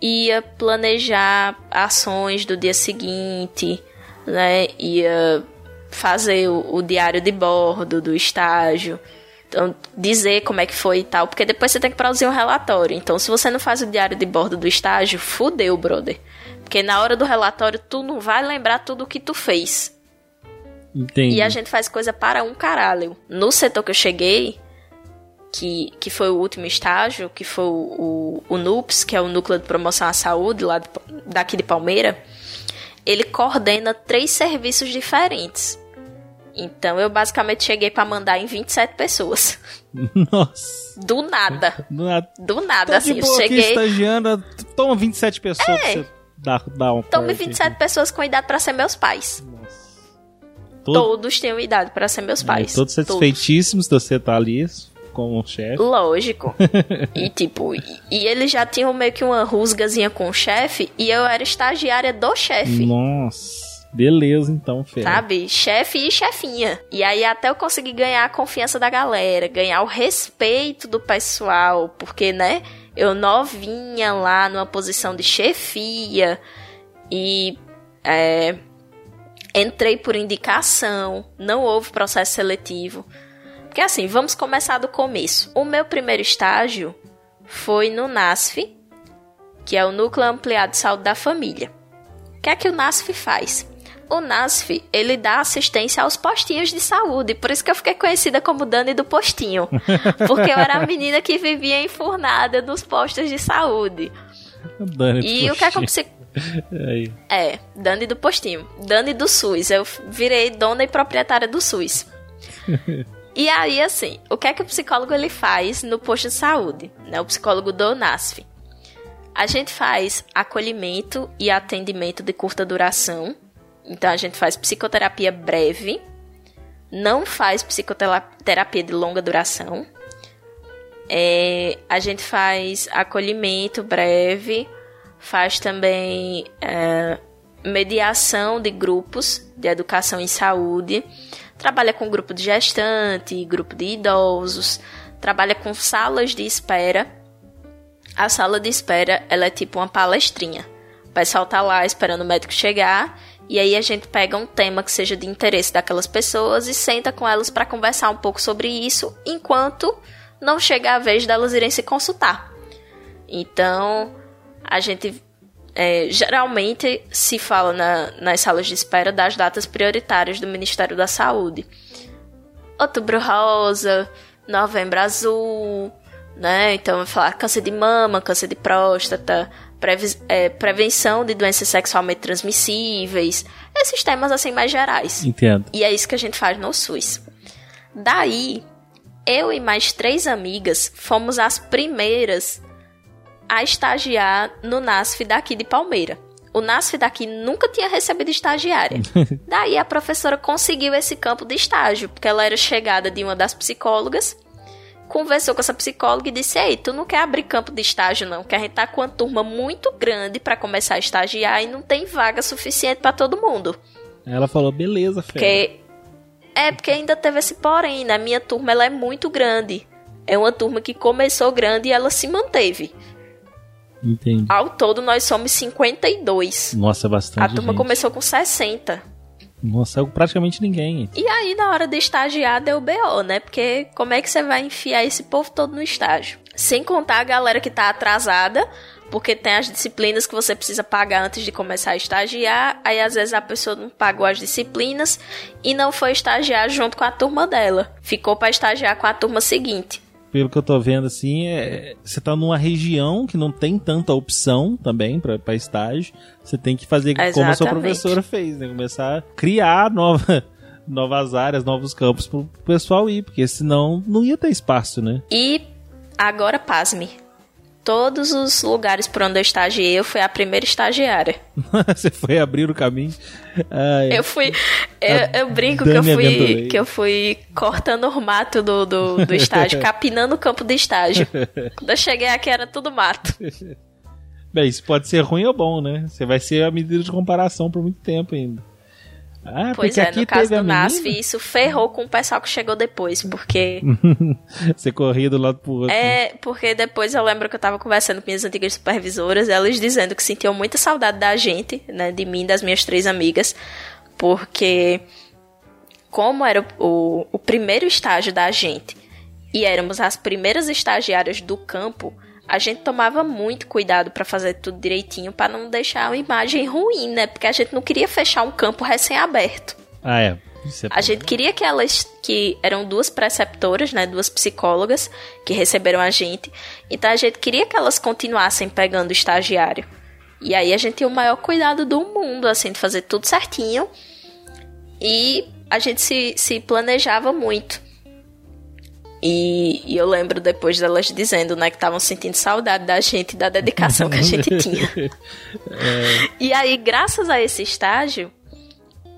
ia planejar ações do dia seguinte, né? Ia fazer o, o diário de bordo do estágio. Então, dizer como é que foi e tal, porque depois você tem que produzir um relatório. Então, se você não faz o diário de bordo do estágio, fudeu, brother. Porque na hora do relatório, tu não vai lembrar tudo o que tu fez. Entendi. E a gente faz coisa para um caralho. No setor que eu cheguei, que, que foi o último estágio, que foi o, o, o NUPS, que é o Núcleo de Promoção à Saúde, lá de- daqui de Palmeira, ele coordena três serviços diferentes. Então eu basicamente cheguei para mandar em 27 pessoas. <laughs> Nossa. Do nada. Não é- Do nada, Tô assim. de Eu boa aqui cheguei. estagiando, toma 27 pessoas É. pra você dar, dar um Tome corte 27 pessoas com idade para ser meus pais. aqui. Todo- Todos tinham idade para ser meus pais. Todos satisfeitíssimos de você estar ali como chefe. Lógico. <laughs> e tipo, e, e eles já tinham meio que uma rusgazinha com o chefe e eu era estagiária do chefe. Nossa. Beleza, então, Fê. Sabe? Chefe e chefinha. E aí até eu consegui ganhar a confiança da galera, ganhar o respeito do pessoal, porque, né, eu novinha lá numa posição de chefia e é, entrei por indicação, não houve processo seletivo. Porque assim, vamos começar do começo. O meu primeiro estágio foi no NASF, que é o Núcleo Ampliado de Saúde da Família. O que é que o NASF faz? O NASF, ele dá assistência aos postinhos de saúde, por isso que eu fiquei conhecida como Dani do Postinho. <laughs> Porque eu era a menina que vivia enfurnada nos postos de saúde. Dani do e o que é que eu Aí. É, Dani do Postinho. Dani do SUS. Eu virei dona e proprietária do SUS. <laughs> e aí, assim, o que é que o psicólogo ele faz no posto de saúde? Né? O psicólogo do NASF. A gente faz acolhimento e atendimento de curta duração. Então, a gente faz psicoterapia breve. Não faz psicoterapia de longa duração. É, a gente faz acolhimento breve faz também é, mediação de grupos de educação em saúde, trabalha com grupo de gestante, grupo de idosos, trabalha com salas de espera. A sala de espera ela é tipo uma palestrinha. O pessoal tá lá esperando o médico chegar e aí a gente pega um tema que seja de interesse daquelas pessoas e senta com elas para conversar um pouco sobre isso, enquanto não chega a vez delas irem se consultar. Então, a gente é, geralmente se fala na, nas salas de espera das datas prioritárias do Ministério da Saúde. Outubro rosa, novembro azul, né? Então, vai falar câncer de mama, câncer de próstata, previ é, prevenção de doenças sexualmente transmissíveis, esses temas assim mais gerais. Entendo. E é isso que a gente faz no SUS. Daí, eu e mais três amigas fomos as primeiras a estagiar no NASF daqui de Palmeira. O NASF daqui nunca tinha recebido estagiária. <laughs> Daí a professora conseguiu esse campo de estágio, porque ela era chegada de uma das psicólogas, conversou com essa psicóloga e disse: Ei, tu não quer abrir campo de estágio, não? Que a gente tá com uma turma muito grande para começar a estagiar e não tem vaga suficiente para todo mundo. Ela falou: beleza, fé. Porque... É, porque ainda teve esse porém, né? Minha turma ela é muito grande. É uma turma que começou grande e ela se manteve. Entendi. Ao todo, nós somos 52. Nossa, é bastante. A turma gente. começou com 60. Nossa, é praticamente ninguém. E aí, na hora de estagiar, deu BO, né? Porque como é que você vai enfiar esse povo todo no estágio? Sem contar a galera que tá atrasada, porque tem as disciplinas que você precisa pagar antes de começar a estagiar. Aí, às vezes, a pessoa não pagou as disciplinas e não foi estagiar junto com a turma dela. Ficou para estagiar com a turma seguinte pelo que eu tô vendo, assim, é, você tá numa região que não tem tanta opção também para estágio. Você tem que fazer Exatamente. como a sua professora fez, né? Começar a criar nova, <laughs> novas áreas, novos campos pro pessoal ir, porque senão não ia ter espaço, né? E agora, pasme, todos os lugares por onde eu estagiei, eu fui a primeira estagiária. <laughs> Você foi abrir o caminho? Ai, eu fui. Eu, eu brinco que eu fui, que eu fui cortando o mato do, do, do estágio, <laughs> capinando o campo de estágio. Quando eu cheguei aqui era tudo mato. <laughs> Bem, isso pode ser ruim ou bom, né? Você vai ser a medida de comparação por muito tempo ainda. Ah, pois é, no caso do NASF, isso ferrou com o pessoal que chegou depois, porque. <laughs> Você corria do lado pro outro. É, porque depois eu lembro que eu tava conversando com minhas antigas supervisoras, elas dizendo que sentiam muita saudade da gente, né, de mim, das minhas três amigas, porque como era o, o primeiro estágio da gente e éramos as primeiras estagiárias do campo, a gente tomava muito cuidado para fazer tudo direitinho, para não deixar uma imagem ruim, né? Porque a gente não queria fechar um campo recém-aberto. Ah, é. é a gente queria que elas, que eram duas preceptoras, né, duas psicólogas que receberam a gente, então a gente queria que elas continuassem pegando estagiário. E aí a gente tinha o maior cuidado do mundo, assim, de fazer tudo certinho. E a gente se, se planejava muito. E, e, eu lembro depois delas dizendo, né, que estavam sentindo saudade da gente, da dedicação que a gente <laughs> tinha. é. E aí, graças a esse estágio,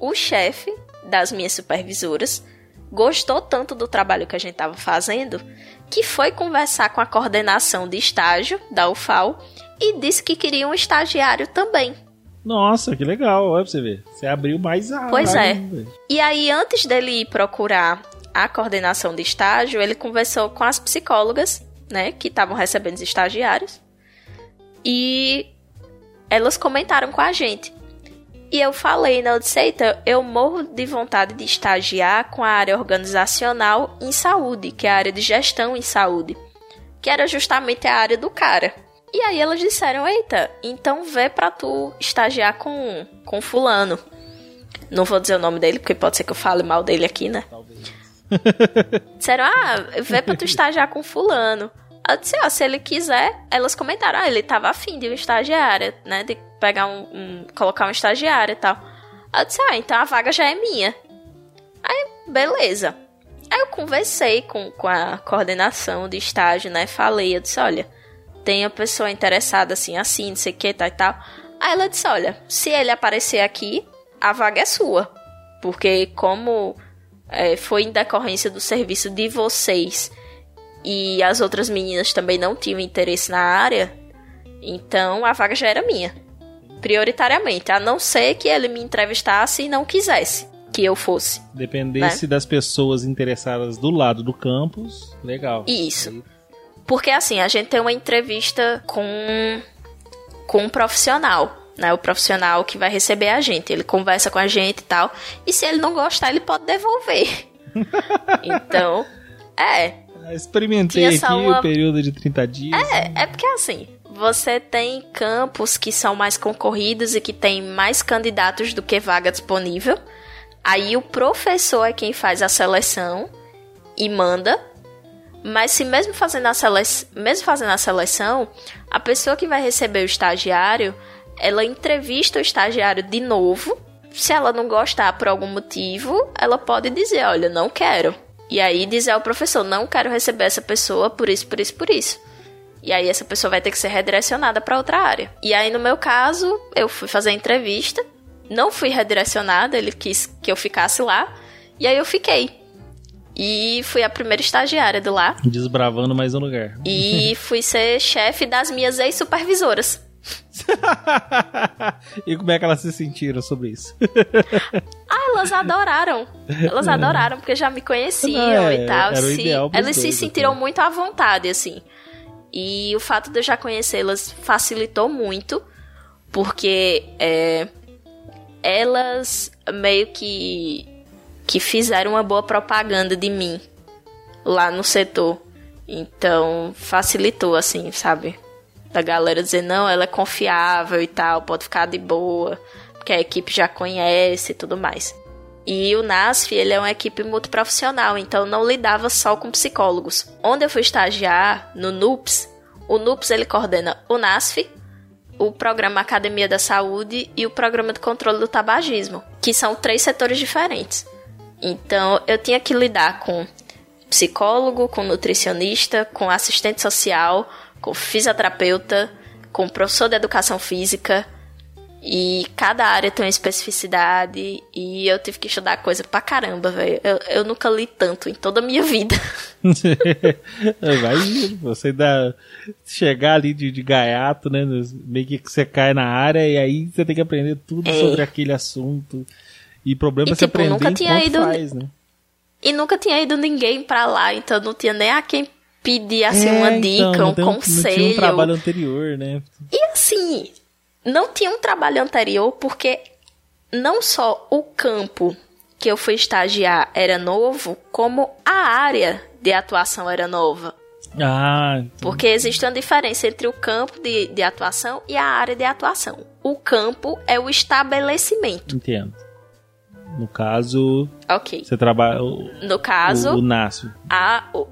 o chefe das minhas supervisoras gostou tanto do trabalho que a gente estava fazendo que foi conversar com a coordenação de estágio da UFAL e disse que queria um estagiário também. Nossa, que legal, olha pra você ver. Você abriu mais a. Pois é. E aí, antes dele ir procurar a coordenação de estágio, ele conversou com as psicólogas, né, que estavam recebendo os estagiários. E elas comentaram com a gente. E eu falei na Odisseita, eu morro de vontade de estagiar com a área organizacional em saúde, que é a área de gestão em saúde, que era justamente a área do cara. E aí elas disseram, eita, então vê pra tu estagiar com, com fulano. Não vou dizer o nome dele, porque pode ser que eu fale mal dele aqui, né? Talvez. <laughs> disseram, ah, vê pra tu estagiar com fulano. Eu disse, ó, se ele quiser, elas comentaram, ah, ele tava afim de um estagiário, né? De pegar um, um, colocar um estagiário e tal. Eu disse, ah, então a vaga já é minha. Aí, beleza. Aí eu conversei com, com a coordenação de estágio, né? Falei, eu disse, olha, tem a pessoa interessada assim, assim, não sei o que, tal e tal. Aí ela disse, olha, se ele aparecer aqui, a vaga é sua. Porque como é, foi em decorrência do serviço de vocês e as outras meninas também não tinham interesse na área, então a vaga já era minha. Prioritariamente, a não ser que ele me entrevistasse e não quisesse que eu fosse. Dependesse né? das pessoas interessadas do lado do campus, legal. Isso. Porque assim, a gente tem uma entrevista com, com um profissional. Né, o profissional que vai receber a gente. Ele conversa com a gente e tal. E se ele não gostar, ele pode devolver. <laughs> então, é. Experimentei aqui uma... o período de 30 dias. É, é porque assim, você tem campos que são mais concorridos e que tem mais candidatos do que vaga disponível. Aí o professor é quem faz a seleção e manda. Mas se mesmo fazendo a, sele... mesmo fazendo a seleção, a pessoa que vai receber o estagiário, ela entrevista o estagiário de novo. Se ela não gostar por algum motivo, ela pode dizer, olha, não quero. E aí dizer ao professor, não quero receber essa pessoa por isso, por isso, por isso. E aí essa pessoa vai ter que ser redirecionada para outra área. E aí no meu caso, eu fui fazer a entrevista, não fui redirecionada, ele quis que eu ficasse lá, e aí eu fiquei. E fui a primeira estagiária do lá. Desbravando mais um lugar. E <laughs> fui ser chefe das minhas ex-supervisoras. <laughs> e como é que elas se sentiram sobre isso? <laughs> ah, elas adoraram. Elas adoraram, porque já me conheciam é, e tal. Se, elas se sentiram assim. muito à vontade, assim. E o fato de eu já conhecê-las facilitou muito, porque é, elas meio que, que fizeram uma boa propaganda de mim lá no setor. Então facilitou, assim, sabe? Da galera dizer, não, ela é confiável e tal, pode ficar de boa, porque a equipe já conhece e tudo mais. E o NASF, ele é uma equipe multiprofissional, então não lidava só com psicólogos. Onde eu fui estagiar, no NUPS, o NUPS ele coordena o NASF, o programa Academia da Saúde e o programa de controle do tabagismo, que são três setores diferentes. Então, eu tinha que lidar com psicólogo, com nutricionista, com assistente social, com fisioterapeuta, com professor de educação física, e cada área tem uma especificidade e eu tive que estudar coisa pra caramba, velho. Eu, eu nunca li tanto em toda a minha vida. <laughs> Vai, você dá chegar ali de, de gaiato, né? Meio que você cai na área e aí você tem que aprender tudo é. sobre aquele assunto. E problema e, é tipo, aprender nunca tinha ido faz, né? E nunca tinha ido ninguém pra lá, então não tinha nem a quem pedir assim é, uma dica, então, um conselho. Não tinha um trabalho anterior, né? E assim, não tinha um trabalho anterior porque não só o campo que eu fui estagiar era novo, como a área de atuação era nova. Ah, porque existe uma diferença entre o campo de, de atuação e a área de atuação. O campo é o estabelecimento. Entendo. No caso. Ok. Você trabalha. no caso. O, o NASF. A, o,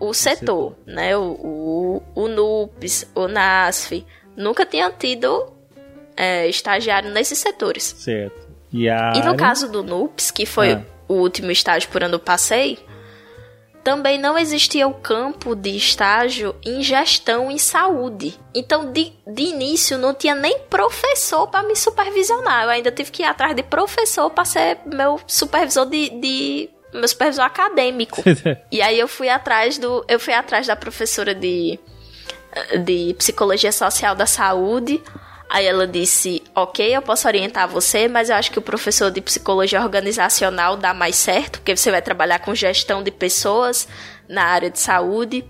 o setor, né? O, o, o NUPS, o NASF. Nunca tinha tido é, estagiário nesses setores. Certo. E, a e no caso do NUPS, que foi ah. o último estágio por onde eu passei, também não existia o campo de estágio em gestão em saúde. Então, de, de início, não tinha nem professor para me supervisionar. Eu ainda tive que ir atrás de professor para ser meu supervisor de, de meu supervisor acadêmico. <laughs> e aí eu fui atrás do. Eu fui atrás da professora de, de psicologia social da saúde. Aí ela disse: Ok, eu posso orientar você, mas eu acho que o professor de psicologia organizacional dá mais certo, porque você vai trabalhar com gestão de pessoas na área de saúde.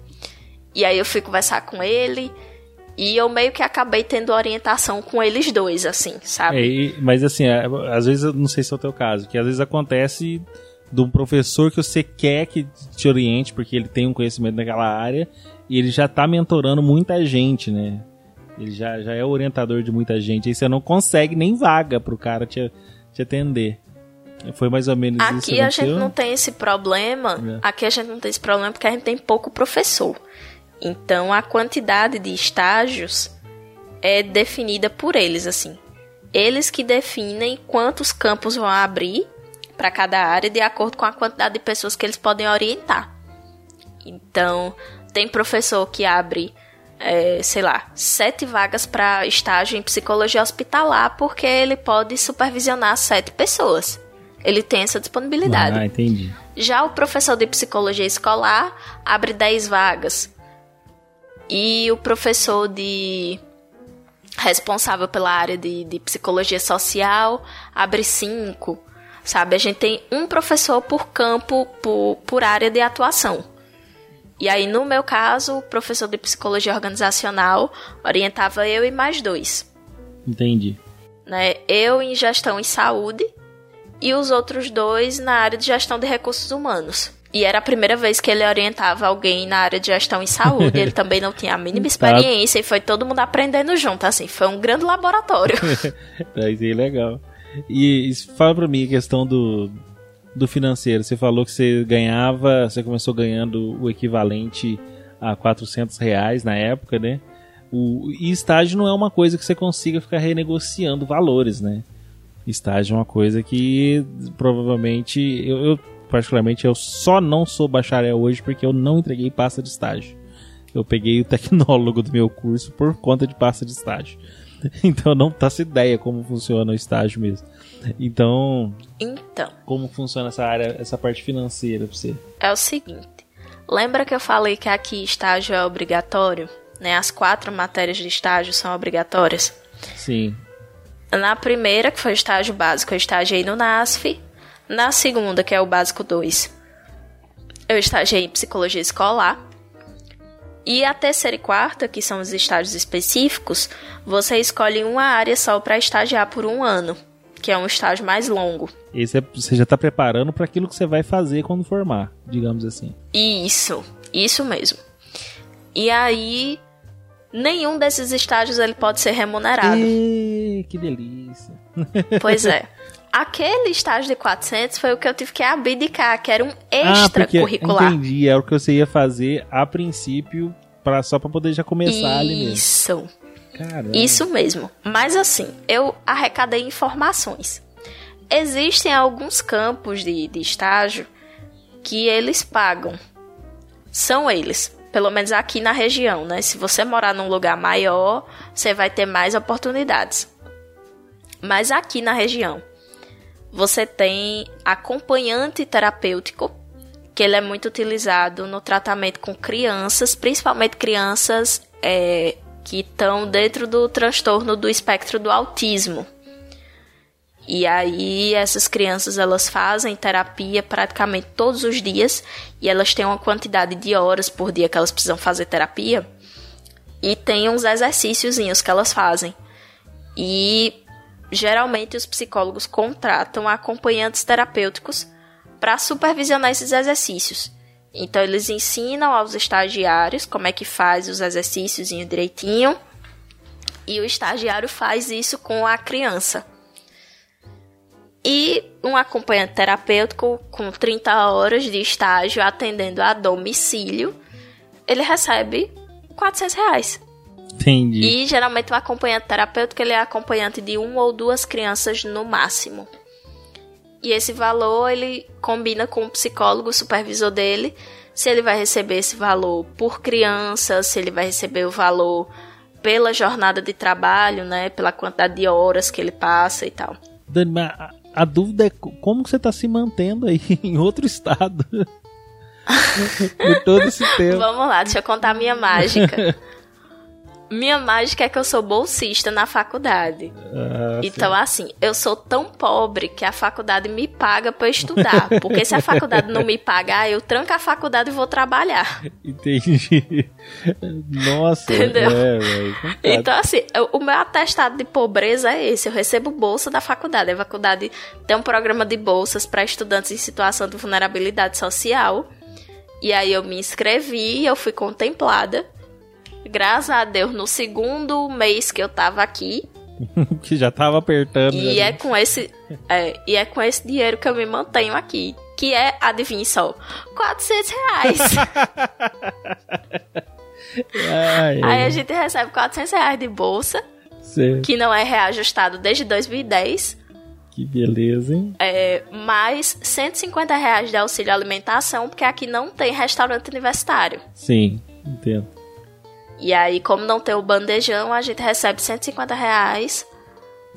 E aí eu fui conversar com ele. E eu meio que acabei tendo orientação com eles dois, assim, sabe? É, mas assim, é, às vezes, eu não sei se é o teu caso, que às vezes acontece de um professor que você quer que te oriente, porque ele tem um conhecimento naquela área, e ele já tá mentorando muita gente, né? Ele já, já é orientador de muita gente. Aí você não consegue nem vaga pro cara te, te atender. Foi mais ou menos Aqui isso. Aqui a gente não tem esse problema. É. Aqui a gente não tem esse problema porque a gente tem pouco professor. Então a quantidade de estágios é definida por eles, assim. Eles que definem quantos campos vão abrir para cada área de acordo com a quantidade de pessoas que eles podem orientar. Então, tem professor que abre, é, sei lá, sete vagas para estágio em psicologia hospitalar porque ele pode supervisionar sete pessoas. Ele tem essa disponibilidade. Ah, entendi. Já o professor de psicologia escolar abre dez vagas. E o professor de responsável pela área de, de psicologia social abre cinco, sabe? A gente tem um professor por campo, por, por área de atuação. E aí, no meu caso, o professor de psicologia organizacional orientava eu e mais dois. Entendi. Né? Eu em gestão em saúde e os outros dois na área de gestão de recursos humanos. E era a primeira vez que ele orientava alguém na área de gestão em saúde. Ele <laughs> também não tinha a mínima tá. experiência e foi todo mundo aprendendo junto, assim. Foi um grande laboratório. <laughs> Daí é legal. E, fala pra mim a questão do, do financeiro. Você falou que você ganhava, você começou ganhando o equivalente a 400 reais na época, né? O, e estágio não é uma coisa que você consiga ficar renegociando valores, né? Estágio é uma coisa que provavelmente eu, eu particularmente, eu só não sou bacharel hoje porque eu não entreguei pasta de estágio. Eu peguei o tecnólogo do meu curso por conta de pasta de estágio. <laughs> Então não faço ideia como funciona o estágio mesmo. Então. Então. Como funciona essa área, essa parte financeira pra você? É o seguinte. Lembra que eu falei que aqui estágio é obrigatório? Né? As quatro matérias de estágio são obrigatórias? Sim. Na primeira, que foi o estágio básico, eu estagiei no NASF. Na segunda, que é o básico 2, eu estagiei em psicologia escolar. E a terceira e quarta, que são os estágios específicos, você escolhe uma área só para estagiar por um ano, que é um estágio mais longo. É, você já está preparando para aquilo que você vai fazer quando formar, digamos assim. Isso, isso mesmo. E aí, nenhum desses estágios ele pode ser remunerado. E, que delícia. Pois é. <laughs> Aquele estágio de 400 foi o que eu tive que abdicar, que era um extra ah, curricular. Entendi, é o que você ia fazer a princípio, pra, só para poder já começar Isso. ali mesmo. Isso. Isso mesmo. Mas assim, eu arrecadei informações. Existem alguns campos de, de estágio que eles pagam. São eles. Pelo menos aqui na região, né? Se você morar num lugar maior, você vai ter mais oportunidades. Mas aqui na região, você tem acompanhante terapêutico, que ele é muito utilizado no tratamento com crianças, principalmente crianças é, que estão dentro do transtorno do espectro do autismo. E aí essas crianças elas fazem terapia praticamente todos os dias e elas têm uma quantidade de horas por dia que elas precisam fazer terapia e tem uns exercíciozinhos que elas fazem. E geralmente os psicólogos contratam acompanhantes terapêuticos para supervisionar esses exercícios. Então eles ensinam aos estagiários como é que faz os exercícios direitinho e o estagiário faz isso com a criança. E um acompanhante terapêutico com 30 horas de estágio atendendo a domicílio, ele recebe 400 reais. Entendi. E geralmente o acompanhante terapêutico ele é acompanhante de uma ou duas crianças no máximo. E esse valor ele combina com o psicólogo, o supervisor dele, se ele vai receber esse valor por criança, se ele vai receber o valor pela jornada de trabalho, né, pela quantidade de horas que ele passa e tal. Dani, a dúvida é como você tá se mantendo aí <laughs> em outro estado. <laughs> Por todo esse tempo. Vamos lá, deixa eu contar a minha mágica. <laughs> Minha mágica é que eu sou bolsista na faculdade. Ah, então, assim, eu sou tão pobre que a faculdade me paga para estudar. Porque se a faculdade não me pagar, eu tranco a faculdade e vou trabalhar. Entendi. Nossa, Entendeu? É, então, assim, eu, o meu atestado de pobreza é esse. Eu recebo bolsa da faculdade. A faculdade tem um programa de bolsas para estudantes em situação de vulnerabilidade social. E aí eu me inscrevi, eu fui contemplada. Graças a Deus, no segundo mês que eu tava aqui. <laughs> que já tava apertando. E é com esse. É, e é com esse dinheiro que eu me mantenho aqui. Que é, adivinha só, 400 reais. <laughs> ai, ai. Aí a gente recebe 400 reais de bolsa. Certo. Que não é reajustado desde 2010. Que beleza, hein? É, mais 150 reais de auxílio alimentação, porque aqui não tem restaurante universitário. Sim, entendo. E aí, como não tem o bandejão, a gente recebe 150 reais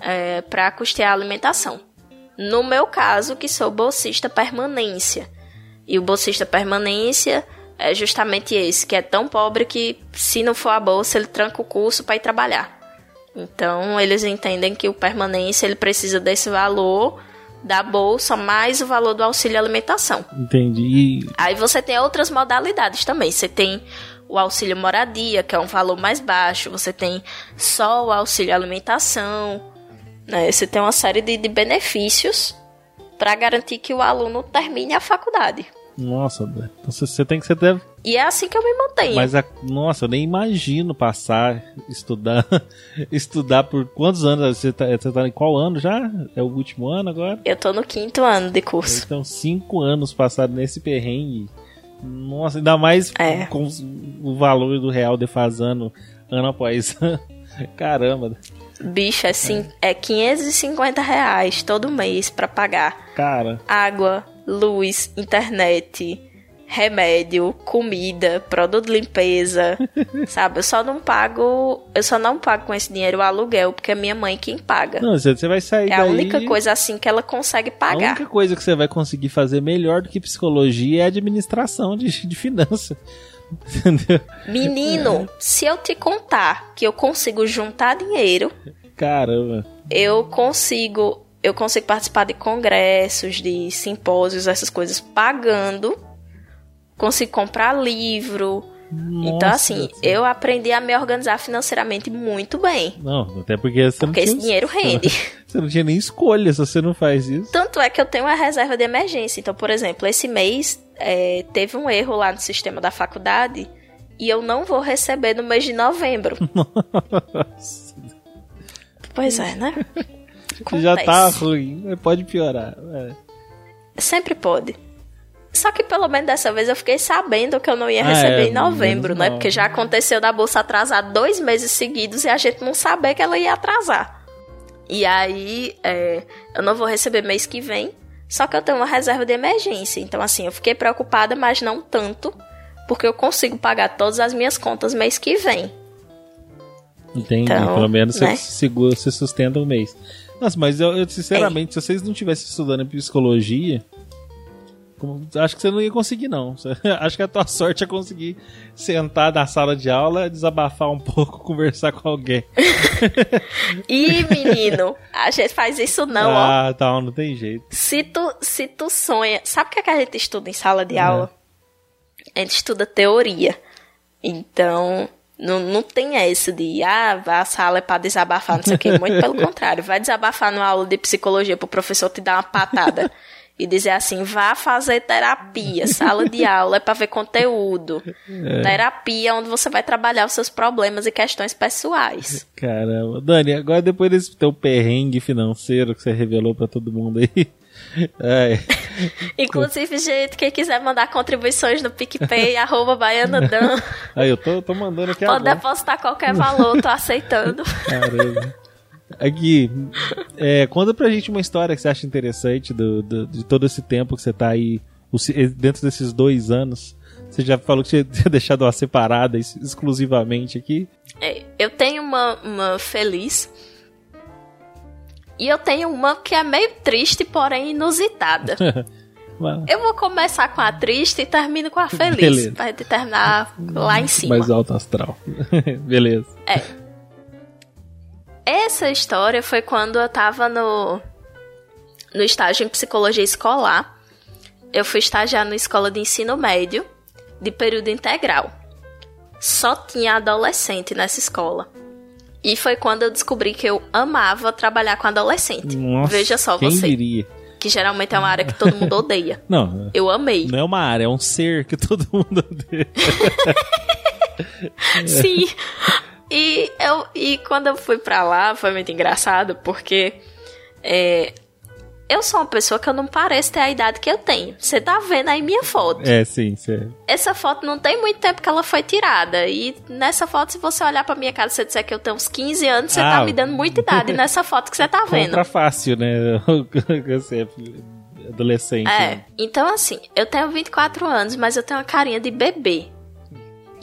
é, para custear a alimentação. No meu caso, que sou bolsista permanência. E o bolsista permanência é justamente esse, que é tão pobre que se não for a bolsa, ele tranca o curso para ir trabalhar. Então, eles entendem que o permanência ele precisa desse valor da bolsa mais o valor do auxílio alimentação. Entendi. Aí você tem outras modalidades também. Você tem o auxílio moradia, que é um valor mais baixo, você tem só o auxílio alimentação, né? Você tem uma série de, de benefícios para garantir que o aluno termine a faculdade. Nossa, então você tem que ser deve... E é assim que eu me mantenho. Mas a, nossa, eu nem imagino passar estudar <laughs> estudar por quantos anos você tá, você tá em qual ano já? É o último ano agora? Eu tô no quinto ano de curso. Então cinco anos passados nesse perrengue nossa, ainda mais é. com o valor do real defasando ano após ano. <laughs> Caramba. Bicho, assim, é. é 550 reais todo mês para pagar. Cara. Água, luz, internet, remédio, comida, produto de limpeza, <laughs> sabe? Eu só não pago, eu só não pago com esse dinheiro o aluguel, porque é minha mãe quem paga. Não, você vai sair É daí... a única coisa assim que ela consegue pagar. A única coisa que você vai conseguir fazer melhor do que psicologia é administração de, de finança. <laughs> Entendeu? Menino, se eu te contar que eu consigo juntar dinheiro, caramba. Eu consigo eu consigo participar de congressos, de simpósios, essas coisas pagando consigo comprar livro. Nossa, então, assim, eu aprendi a me organizar financeiramente muito bem. Não, até porque você porque <laughs> não esse dinheiro rende. <laughs> Você não tinha nem escolha se você não faz isso. Tanto é que eu tenho uma reserva de emergência. Então, por exemplo, esse mês é, teve um erro lá no sistema da faculdade e eu não vou receber no mês de novembro. <laughs> Nossa. Pois é, né? Já tá ruim, pode piorar. É. Sempre pode. Só que pelo menos dessa vez eu fiquei sabendo que eu não ia receber ah, é, em novembro, né? Porque já aconteceu da bolsa atrasar dois meses seguidos e a gente não saber que ela ia atrasar. E aí, é, eu não vou receber mês que vem, só que eu tenho uma reserva de emergência. Então, assim, eu fiquei preocupada, mas não tanto, porque eu consigo pagar todas as minhas contas mês que vem. Entendi. Então, Pelo menos né? você segura, você sustenta o mês. Nossa, mas eu, eu sinceramente, é. se vocês não estivessem estudando em psicologia, Acho que você não ia conseguir, não. <laughs> Acho que a tua sorte é conseguir sentar na sala de aula, desabafar um pouco, <laughs> conversar com alguém. <laughs> Ih, menino, a gente faz isso não, ah, ó. Ah, tá, não tem jeito. Se tu, se tu sonha... Sabe o que, é que a gente estuda em sala de é. aula? A gente estuda teoria. Então, não, não tem essa de, ah, a sala é pra desabafar, não sei o quê. Muito pelo contrário. Vai desabafar numa aula de psicologia pro professor te dar uma patada e dizer assim: vá fazer terapia, sala de aula é para ver conteúdo. É. Terapia é onde você vai trabalhar os seus problemas e questões pessoais. <laughs> Caramba. Dani, agora depois desse teu perrengue financeiro que você revelou para todo mundo aí. <laughs> É. Inclusive, gente, quem quiser mandar contribuições no PicPay, <laughs> arroba baianadan. Aí, eu tô, tô mandando aqui Pode agora. depositar qualquer valor, tô aceitando. Caramba. Aqui, é, conta pra gente uma história que você acha interessante do, do, de todo esse tempo que você tá aí, dentro desses dois anos. Você já falou que <laughs> tinha deixado ela separada exclusivamente aqui. É, eu tenho uma, uma feliz E eu tenho uma que é meio triste, porém inusitada. <laughs> eu vou começar com a triste e termino com a feliz. Beleza. Pra terminar lá em cima. Mais alto astral. <laughs> Beleza. É. Essa história foi quando eu tava no, no estágio em psicologia escolar. Eu fui estagiar na escola de ensino médio, de período integral. Só tinha adolescente nessa escola. E foi quando eu descobri que eu amava trabalhar com adolescente. Nossa, Veja só quem você. Diria? Que geralmente é uma área que todo mundo odeia. <laughs> Não. Eu amei. Não é uma área, é um ser que todo mundo odeia. <laughs> Sim. <laughs> E, eu, e quando eu fui pra lá, foi muito engraçado, porque é, eu sou uma pessoa que eu não pareço ter a idade que eu tenho. Você tá vendo aí minha foto. É, sim, sim. Essa foto não tem muito tempo que ela foi tirada. E nessa foto, se você olhar pra minha cara e você disser que eu tenho uns 15 anos, você tá ah, tá me dando muita idade nessa foto que você tá vendo. Contra fácil, né? <laughs> Você é adolescente. É. Né? Então, assim, eu tenho 24 anos, mas eu tenho uma carinha de bebê.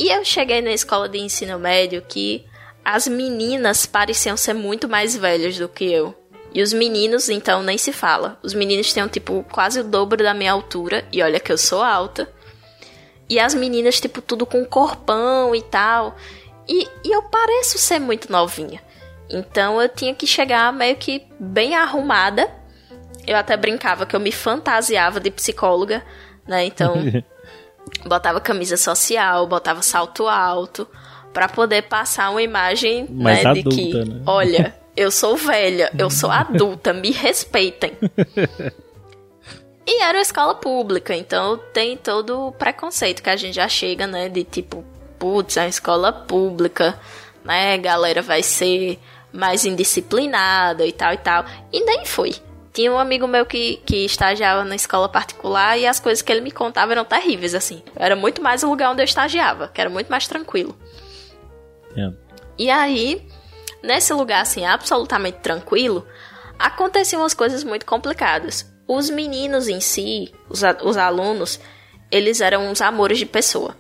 E eu cheguei na escola de ensino médio que as meninas pareciam ser muito mais velhas do que eu. E os meninos, então, nem se fala. Os meninos têm, tipo, quase o dobro da minha altura. E olha que eu sou alta. E as meninas, tipo, tudo com corpão e tal. E, e eu pareço ser muito novinha. Então eu tinha que chegar meio que bem arrumada. Eu até brincava que eu me fantasiava de psicóloga, né? Então, <laughs> botava camisa social, botava salto alto, para poder passar uma imagem né, adulta, de que, né? <laughs> olha, eu sou velha, eu sou adulta, me respeitem. E era uma escola pública, então tem todo o preconceito que a gente já chega, né? De tipo, putz, é uma escola pública, né? Galera vai ser mais indisciplinada e tal e tal. E nem foi. Tinha um amigo meu que, que estagiava na escola particular e as coisas que ele me contava eram terríveis, assim. Era muito mais o lugar onde eu estagiava, que era muito mais tranquilo. É. E aí, nesse lugar assim, absolutamente tranquilo, aconteciam umas coisas muito complicadas. Os meninos em si, os, os alunos, eles eram uns amores de pessoa.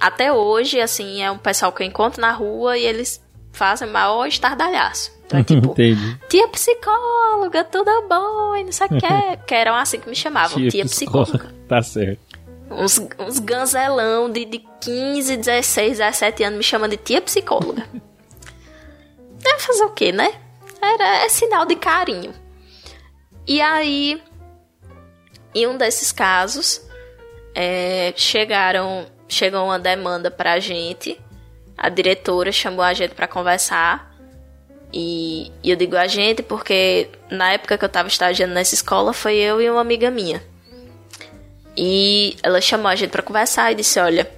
Até hoje, assim, é um pessoal que eu encontro na rua e eles fazem maior estardalhaço. Então é <laughs> tipo, Entendi. tia psicóloga, tudo bom, e não sei o <laughs> que. Porque eram assim que me chamavam, tia, tia psicóloga. psicóloga. <laughs> Tá certo. Uns, uns ganzelão de, de 15, 16, 17 anos me chamando de tia psicóloga. É fazer o quê, né? Era, é sinal de carinho. E aí, em um desses casos, é, chegaram, chegou uma demanda pra gente. A diretora chamou a gente para conversar. E, e eu digo a gente porque na época que eu tava estagiando nessa escola foi eu e uma amiga minha. E ela chamou a gente para conversar e disse: Olha,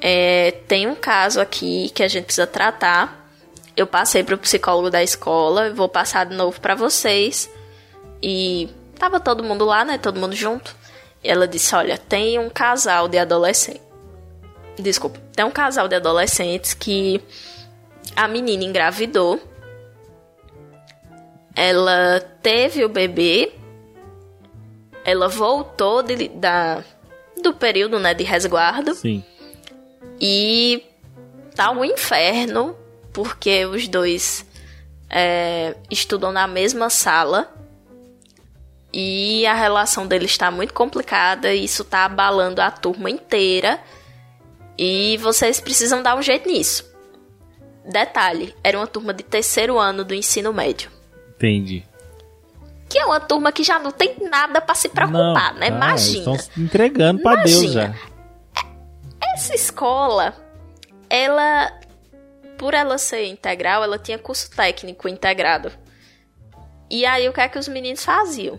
é, tem um caso aqui que a gente precisa tratar. Eu passei pro psicólogo da escola, vou passar de novo para vocês. E tava todo mundo lá, né? Todo mundo junto. E ela disse: Olha, tem um casal de adolescentes. Desculpa, tem um casal de adolescentes que a menina engravidou. Ela teve o bebê ela voltou de, da, do período né, de resguardo. Sim. E tá um inferno, porque os dois é, estudam na mesma sala. E a relação deles está muito complicada, e isso tá abalando a turma inteira. E vocês precisam dar um jeito nisso. Detalhe, era uma turma de terceiro ano do ensino médio. Entendi que é uma turma que já não tem nada para se preocupar, não, né? Ah, Imagina. Estão entregando para Deus já. Essa escola, ela, por ela ser integral, ela tinha curso técnico integrado. E aí o que é que os meninos faziam?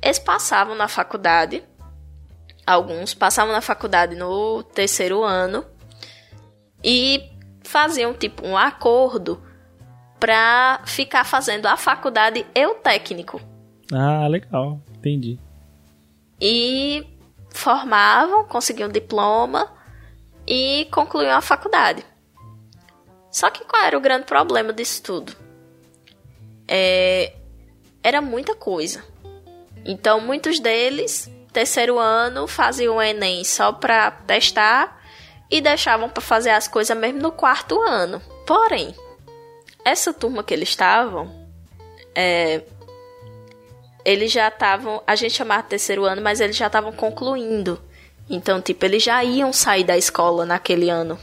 Eles passavam na faculdade, alguns passavam na faculdade no terceiro ano e faziam tipo um acordo para ficar fazendo a faculdade e o técnico. Ah, legal. Entendi. E formavam, conseguiam um diploma e concluíam a faculdade. Só que qual era o grande problema disso tudo? É, era muita coisa. Então, muitos deles, terceiro ano, faziam o Enem só para testar e deixavam para fazer as coisas mesmo no quarto ano. Porém, essa turma que eles estavam é, eles já estavam. A gente chamava terceiro ano, mas eles já estavam concluindo. Então, tipo, eles já iam sair da escola naquele ano.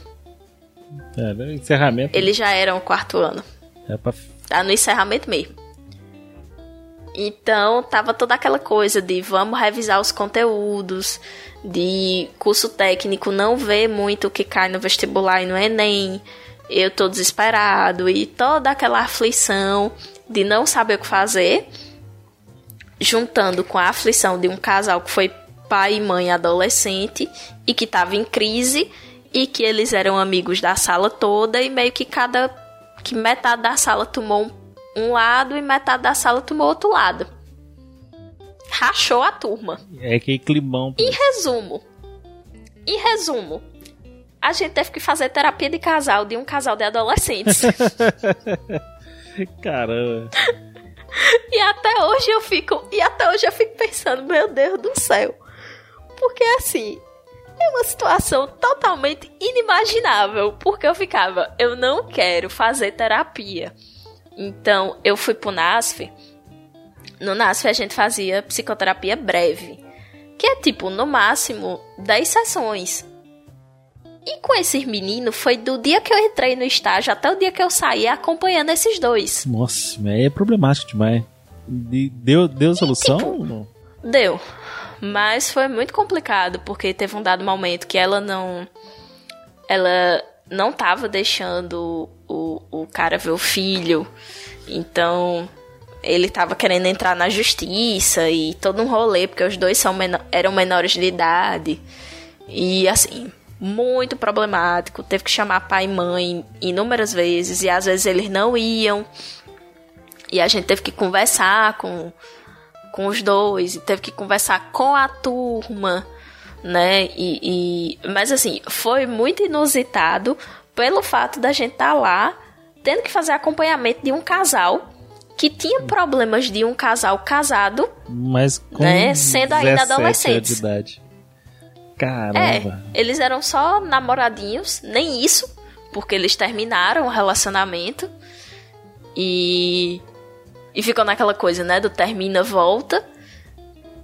É, no encerramento. Eles já eram quarto ano. É pra... Tá no encerramento mesmo. Então, tava toda aquela coisa de vamos revisar os conteúdos, de curso técnico não ver muito o que cai no vestibular e no Enem. Eu tô desesperado e toda aquela aflição de não saber o que fazer, juntando com a aflição de um casal que foi pai e mãe adolescente e que tava em crise e que eles eram amigos da sala toda e meio que cada que metade da sala tomou um um lado e metade da sala tomou outro lado. Rachou a turma. É que climão. Em resumo, em resumo, a gente teve que fazer terapia de casal de um casal de adolescentes. <laughs> Caramba. e até hoje eu fico, e até hoje eu fico pensando, meu Deus do céu. Porque assim, é uma situação totalmente inimaginável, porque eu ficava, eu não quero fazer terapia então, eu fui pro NASF. No NASF a gente fazia psicoterapia breve, que é tipo, no máximo, 10 sessões. E com esses meninos, foi do dia que eu entrei no estágio até o dia que eu saí acompanhando esses dois. Nossa, é problemático demais. Deu, deu solução? Tipo, deu. Mas foi muito complicado, porque teve um dado momento que ela não. Ela não tava deixando o, o cara ver o filho. Então, ele tava querendo entrar na justiça e todo um rolê, porque os dois são eram menores de idade. E assim, muito problemático. Teve que chamar pai e mãe inúmeras vezes e às vezes eles não iam. E a gente teve que conversar com, com os dois, e teve que conversar com a turma, né? E, e, mas assim, foi muito inusitado pelo fato da gente estar tá lá tendo que fazer acompanhamento de um casal que tinha problemas de um casal casado, mas com né, sendo ainda adolescentes. De idade. Caramba. É, eles eram só namoradinhos, nem isso, porque eles terminaram o relacionamento e e ficou naquela coisa, né, do termina, volta.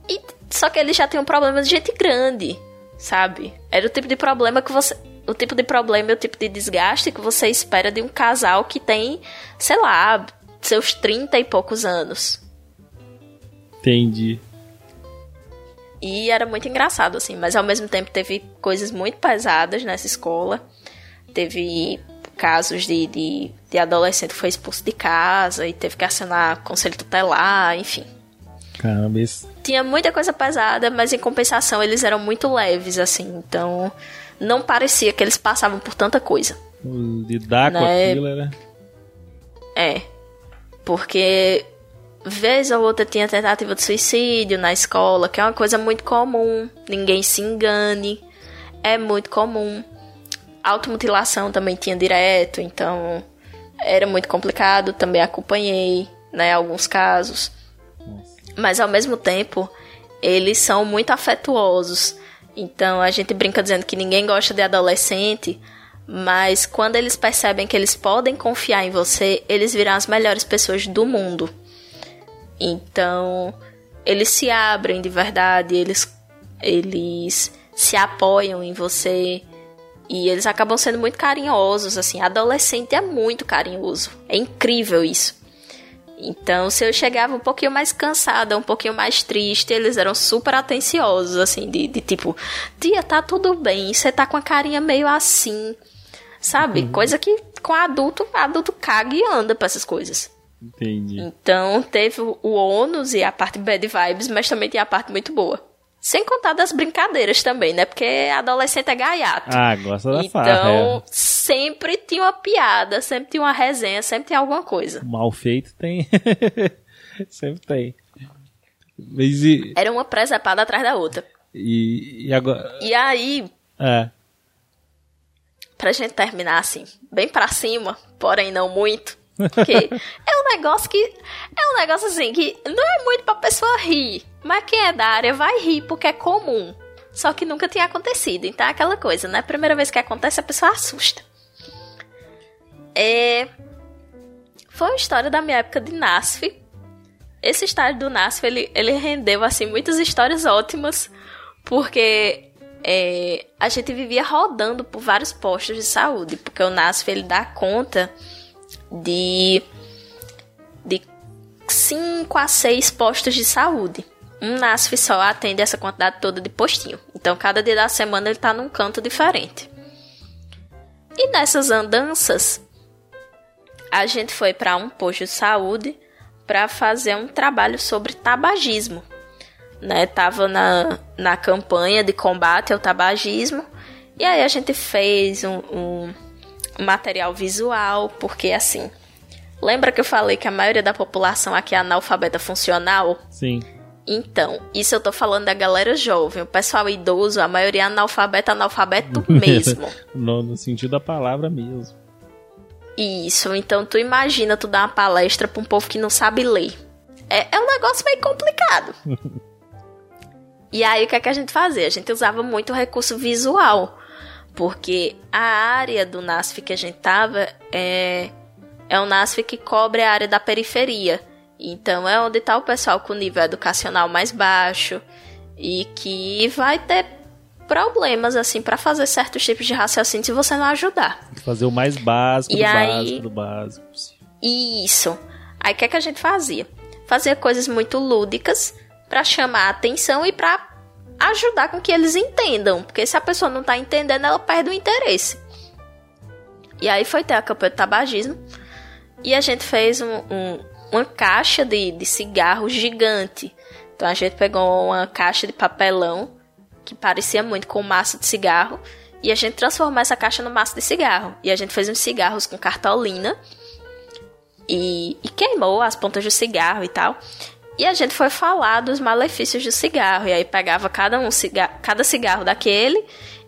E só que eles já tinham problemas de gente grande, sabe? Era o tipo de problema que você o tipo de problema e o tipo de desgaste que você espera de um casal que tem, sei lá, seus 30 e poucos anos. Entendi. E era muito engraçado, assim, mas ao mesmo tempo teve coisas muito pesadas nessa escola. Teve casos de, de, de adolescente que foi expulso de casa e teve que acionar conselho tutelar, enfim. Caramba, isso... Tinha muita coisa pesada, mas em compensação eles eram muito leves, assim, então não parecia que eles passavam por tanta coisa. Lidar né? com aquilo era. É. Porque vez ou outra tinha tentativa de suicídio na escola, que é uma coisa muito comum. Ninguém se engane. É muito comum. Automutilação também tinha direto, então era muito complicado. Também acompanhei, né, alguns casos. Mas ao mesmo tempo, eles são muito afetuosos. Então a gente brinca dizendo que ninguém gosta de adolescente, mas quando eles percebem que eles podem confiar em você, eles viram as melhores pessoas do mundo. Então eles se abrem de verdade, eles, eles se apoiam em você e eles acabam sendo muito carinhosos. Assim, adolescente é muito carinhoso, é incrível isso. Então, se eu chegava um pouquinho mais cansada, um pouquinho mais triste, eles eram super atenciosos, assim, de, de tipo, tia, tá tudo bem, você tá com a carinha meio assim, sabe? Uhum. Coisa que com adulto, adulto caga e anda pra essas coisas. Entendi. Então, teve o ônus e a parte bad vibes, mas também tem a parte muito boa. Sem contar das brincadeiras também, né? Porque adolescente é gaiato. Ah, gosta da então, farra. Então, sempre tinha uma piada, sempre tinha uma resenha, sempre tinha alguma coisa. Mal feito tem. <laughs> sempre tem. Mas e... Era uma presepada atrás da outra. E, e agora. E aí. É. Pra gente terminar assim, bem pra cima, porém não muito. Porque é um negócio que. É um negócio assim que não é muito pra pessoa rir. Mas quem é da área vai rir porque é comum. Só que nunca tinha acontecido. Então é aquela coisa, né? Primeira vez que acontece, a pessoa assusta. É. Foi uma história da minha época de NASF. esse estágio do NASF, ele, ele rendeu, assim, muitas histórias ótimas, porque é, a gente vivia rodando por vários postos de saúde, porque o NASF, ele dá conta de, de 5 a 6 postos de saúde. Um NASF só atende essa quantidade toda de postinho. Então, cada dia da semana ele está num canto diferente. E nessas andanças, a gente foi para um posto de saúde para fazer um trabalho sobre tabagismo. Né? Tava na, na campanha de combate ao tabagismo. E aí a gente fez um, um material visual, porque assim. Lembra que eu falei que a maioria da população aqui é analfabeta funcional? Sim. Então, isso eu tô falando da galera jovem. O pessoal idoso, a maioria é analfabeta, analfabeto <laughs> mesmo. no, no sentido da palavra mesmo. Isso, então tu imagina tu dar uma palestra pra um povo que não sabe ler. É, é um negócio meio complicado. <laughs> e aí o que, é que a gente fazia? A gente usava muito recurso visual. Porque a área do NASF que a gente tava é, é um NASF que cobre a área da periferia. Então é onde está o pessoal com nível educacional mais baixo e que vai ter problemas assim para fazer certos tipos de raciocínio se você não ajudar. Fazer o mais básico e do aí, básico do básico. Isso. Aí o que, é que a gente fazia? Fazia coisas muito lúdicas para chamar a atenção e para ajudar com que eles entendam, porque se a pessoa não tá entendendo, ela perde o interesse. E aí foi ter a campanha de tabagismo e a gente fez um, um, uma caixa de, de cigarro gigante. Então a gente pegou uma caixa de papelão que parecia muito com massa de cigarro e a gente transformou essa caixa no massa de cigarro. E a gente fez uns cigarros com cartolina e, e queimou as pontas do cigarro e tal. E a gente foi falar dos malefícios do cigarro. E aí pegava cada um cigarro, cada cigarro daquele.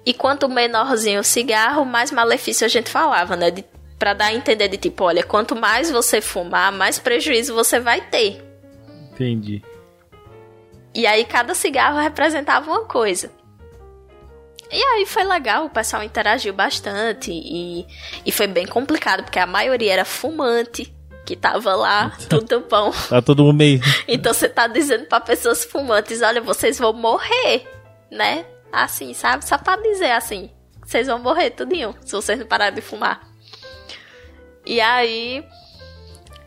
E quanto menorzinho o cigarro, mais malefício a gente falava, né? De para dar a entender de tipo, olha, quanto mais você fumar, mais prejuízo você vai ter. Entendi. E aí cada cigarro representava uma coisa. E aí foi legal, o pessoal interagiu bastante e, e foi bem complicado, porque a maioria era fumante que tava lá, tudo bom. tá todo mundo meio. então você tá dizendo para pessoas fumantes, olha, vocês vão morrer, né? Assim, sabe? Só pra dizer assim, vocês vão morrer tudinho, se vocês não pararem de fumar. E aí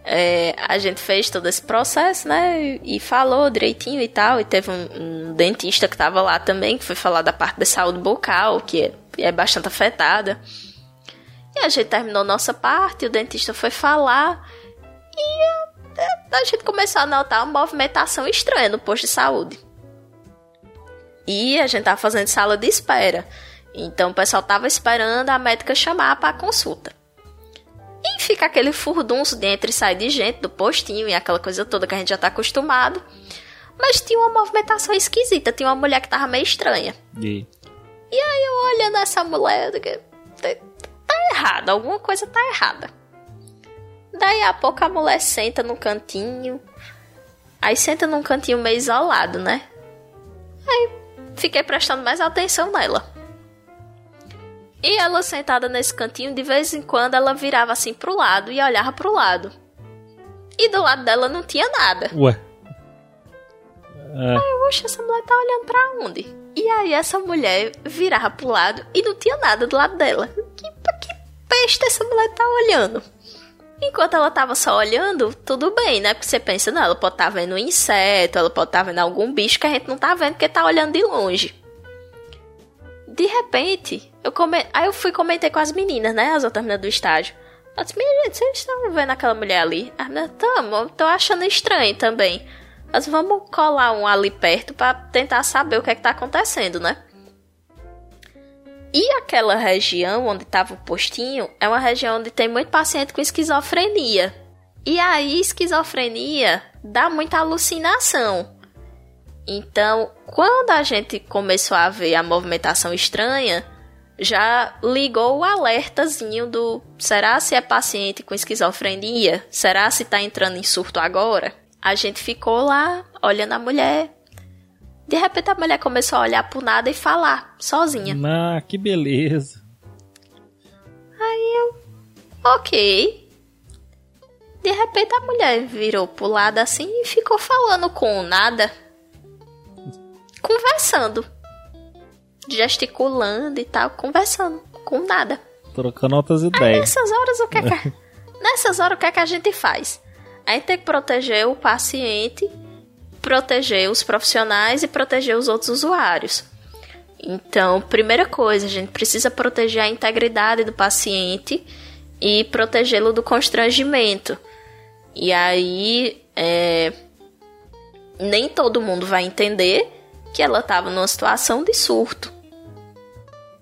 é, a gente fez todo esse processo, né? E, falou direitinho e tal. E teve um, um, dentista que tava lá também, que foi falar da parte da saúde bucal, que é, é bastante afetada. E a gente terminou nossa parte, o dentista foi falar. E a, a gente começou a notar uma movimentação estranha no posto de saúde. E a gente tava fazendo sala de espera. Então o pessoal tava esperando a médica chamar para consulta. E fica aquele furdunço de entre e sai de gente do postinho e aquela coisa toda que a gente já tá acostumado. Mas tinha uma movimentação esquisita, tinha uma mulher que tava meio estranha. E, e aí eu olhando essa mulher, eu digo, tá, tá errado, alguma coisa tá errada. Daí a pouco a mulher senta no cantinho. Aí senta num cantinho meio isolado, né? Aí fiquei prestando mais atenção nela. E ela sentada nesse cantinho, de vez em quando ela virava assim pro lado e olhava pro lado. E do lado dela não tinha nada. Ué. É. Aí eu, oxe, essa mulher tá olhando pra onde? E aí essa mulher virava pro lado e não tinha nada do lado dela. Que, que peste essa mulher tá olhando? Enquanto ela tava só olhando, tudo bem, né? Porque você pensa, não, ela pode estar tá vendo um inseto, ela pode estar tá vendo algum bicho que a gente não tá vendo porque tá olhando de longe. De repente, eu come... Aí eu fui comentei com as meninas, né? As outras meninas do estágio. Eu disse, minha gente, vocês estão vendo aquela mulher ali? As meninas, tamo, tô achando estranho também. Mas vamos colar um ali perto para tentar saber o que é que tá acontecendo, né? E aquela região onde tava o postinho é uma região onde tem muito paciente com esquizofrenia. E aí, esquizofrenia dá muita alucinação. Então, quando a gente começou a ver a movimentação estranha, já ligou o alertazinho do será se é paciente com esquizofrenia? Será se tá entrando em surto agora? A gente ficou lá olhando a mulher. De repente a mulher começou a olhar pro nada e falar, sozinha. Ah, que beleza. Aí eu. Ok. de repente a mulher virou pro lado assim e ficou falando com nada. Conversando. Gesticulando e tal, conversando com nada. Trocando outras Aí ideias. nessas horas o que é que, <laughs> nessas horas o que é que a gente faz? A gente tem que proteger o paciente, proteger os profissionais e proteger os outros usuários. Então, primeira coisa, a gente precisa proteger a integridade do paciente e protegê-lo do constrangimento. E aí, é, nem todo mundo vai entender que ela estava numa situação de surto.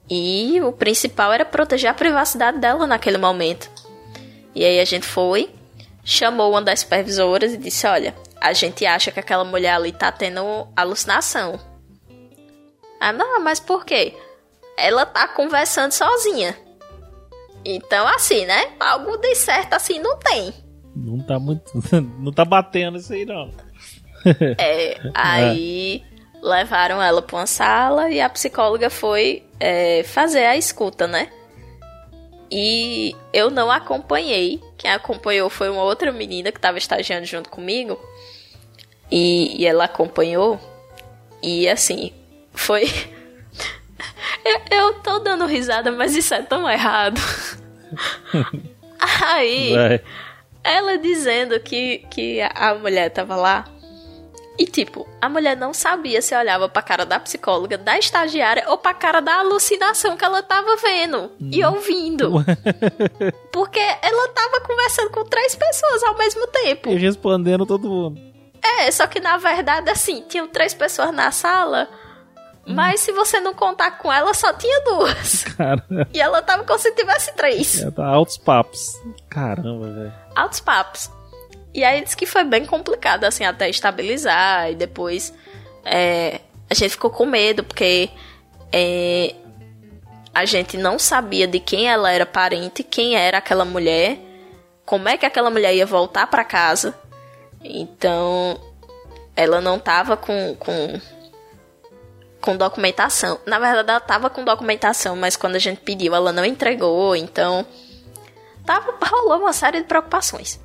E o principal era proteger a privacidade dela naquele momento. E aí a gente foi, chamou uma das supervisoras e disse: Olha, a gente acha que aquela mulher ali tá tendo alucinação. Ah, não, mas por quê? Ela tá conversando sozinha. Então, assim, né? Algo de certo assim não tem. Não tá muito. <laughs> Não tá batendo isso aí, não. É, <laughs> aí levaram ela pra uma sala e a psicóloga foi é, fazer a escuta, né? E eu não acompanhei. Quem acompanhou foi uma outra menina que tava estagiando junto comigo. E, e ela acompanhou. E assim, foi. <laughs> eu, eu tô dando risada, mas isso é tão errado. <laughs> Aí. Vai. Ela dizendo que, que a mulher tava lá. E, tipo, a mulher não sabia se olhava pra cara da psicóloga, da estagiária ou pra cara da alucinação que ela tava vendo e ouvindo. Porque ela tava conversando com três pessoas ao mesmo tempo. E respondendo todo mundo. É, só que na verdade, assim, tinham três pessoas na sala. Mas se você não contar com ela, só tinha duas. <laughs> Cara, E ela tava como se tivesse três. é, tá altos papos. Caramba, velho. altos papos. E aí disse que foi bem complicado, assim, até estabilizar. E depois é, a gente ficou com medo, porque é, a gente não sabia de quem ela era parente, quem era aquela mulher, como é que aquela mulher ia voltar para casa. Então, ela não tava com, com, com documentação. Na verdade, ela tava com documentação, mas quando a gente pediu, ela não entregou. Então, tava, rolou uma série de preocupações.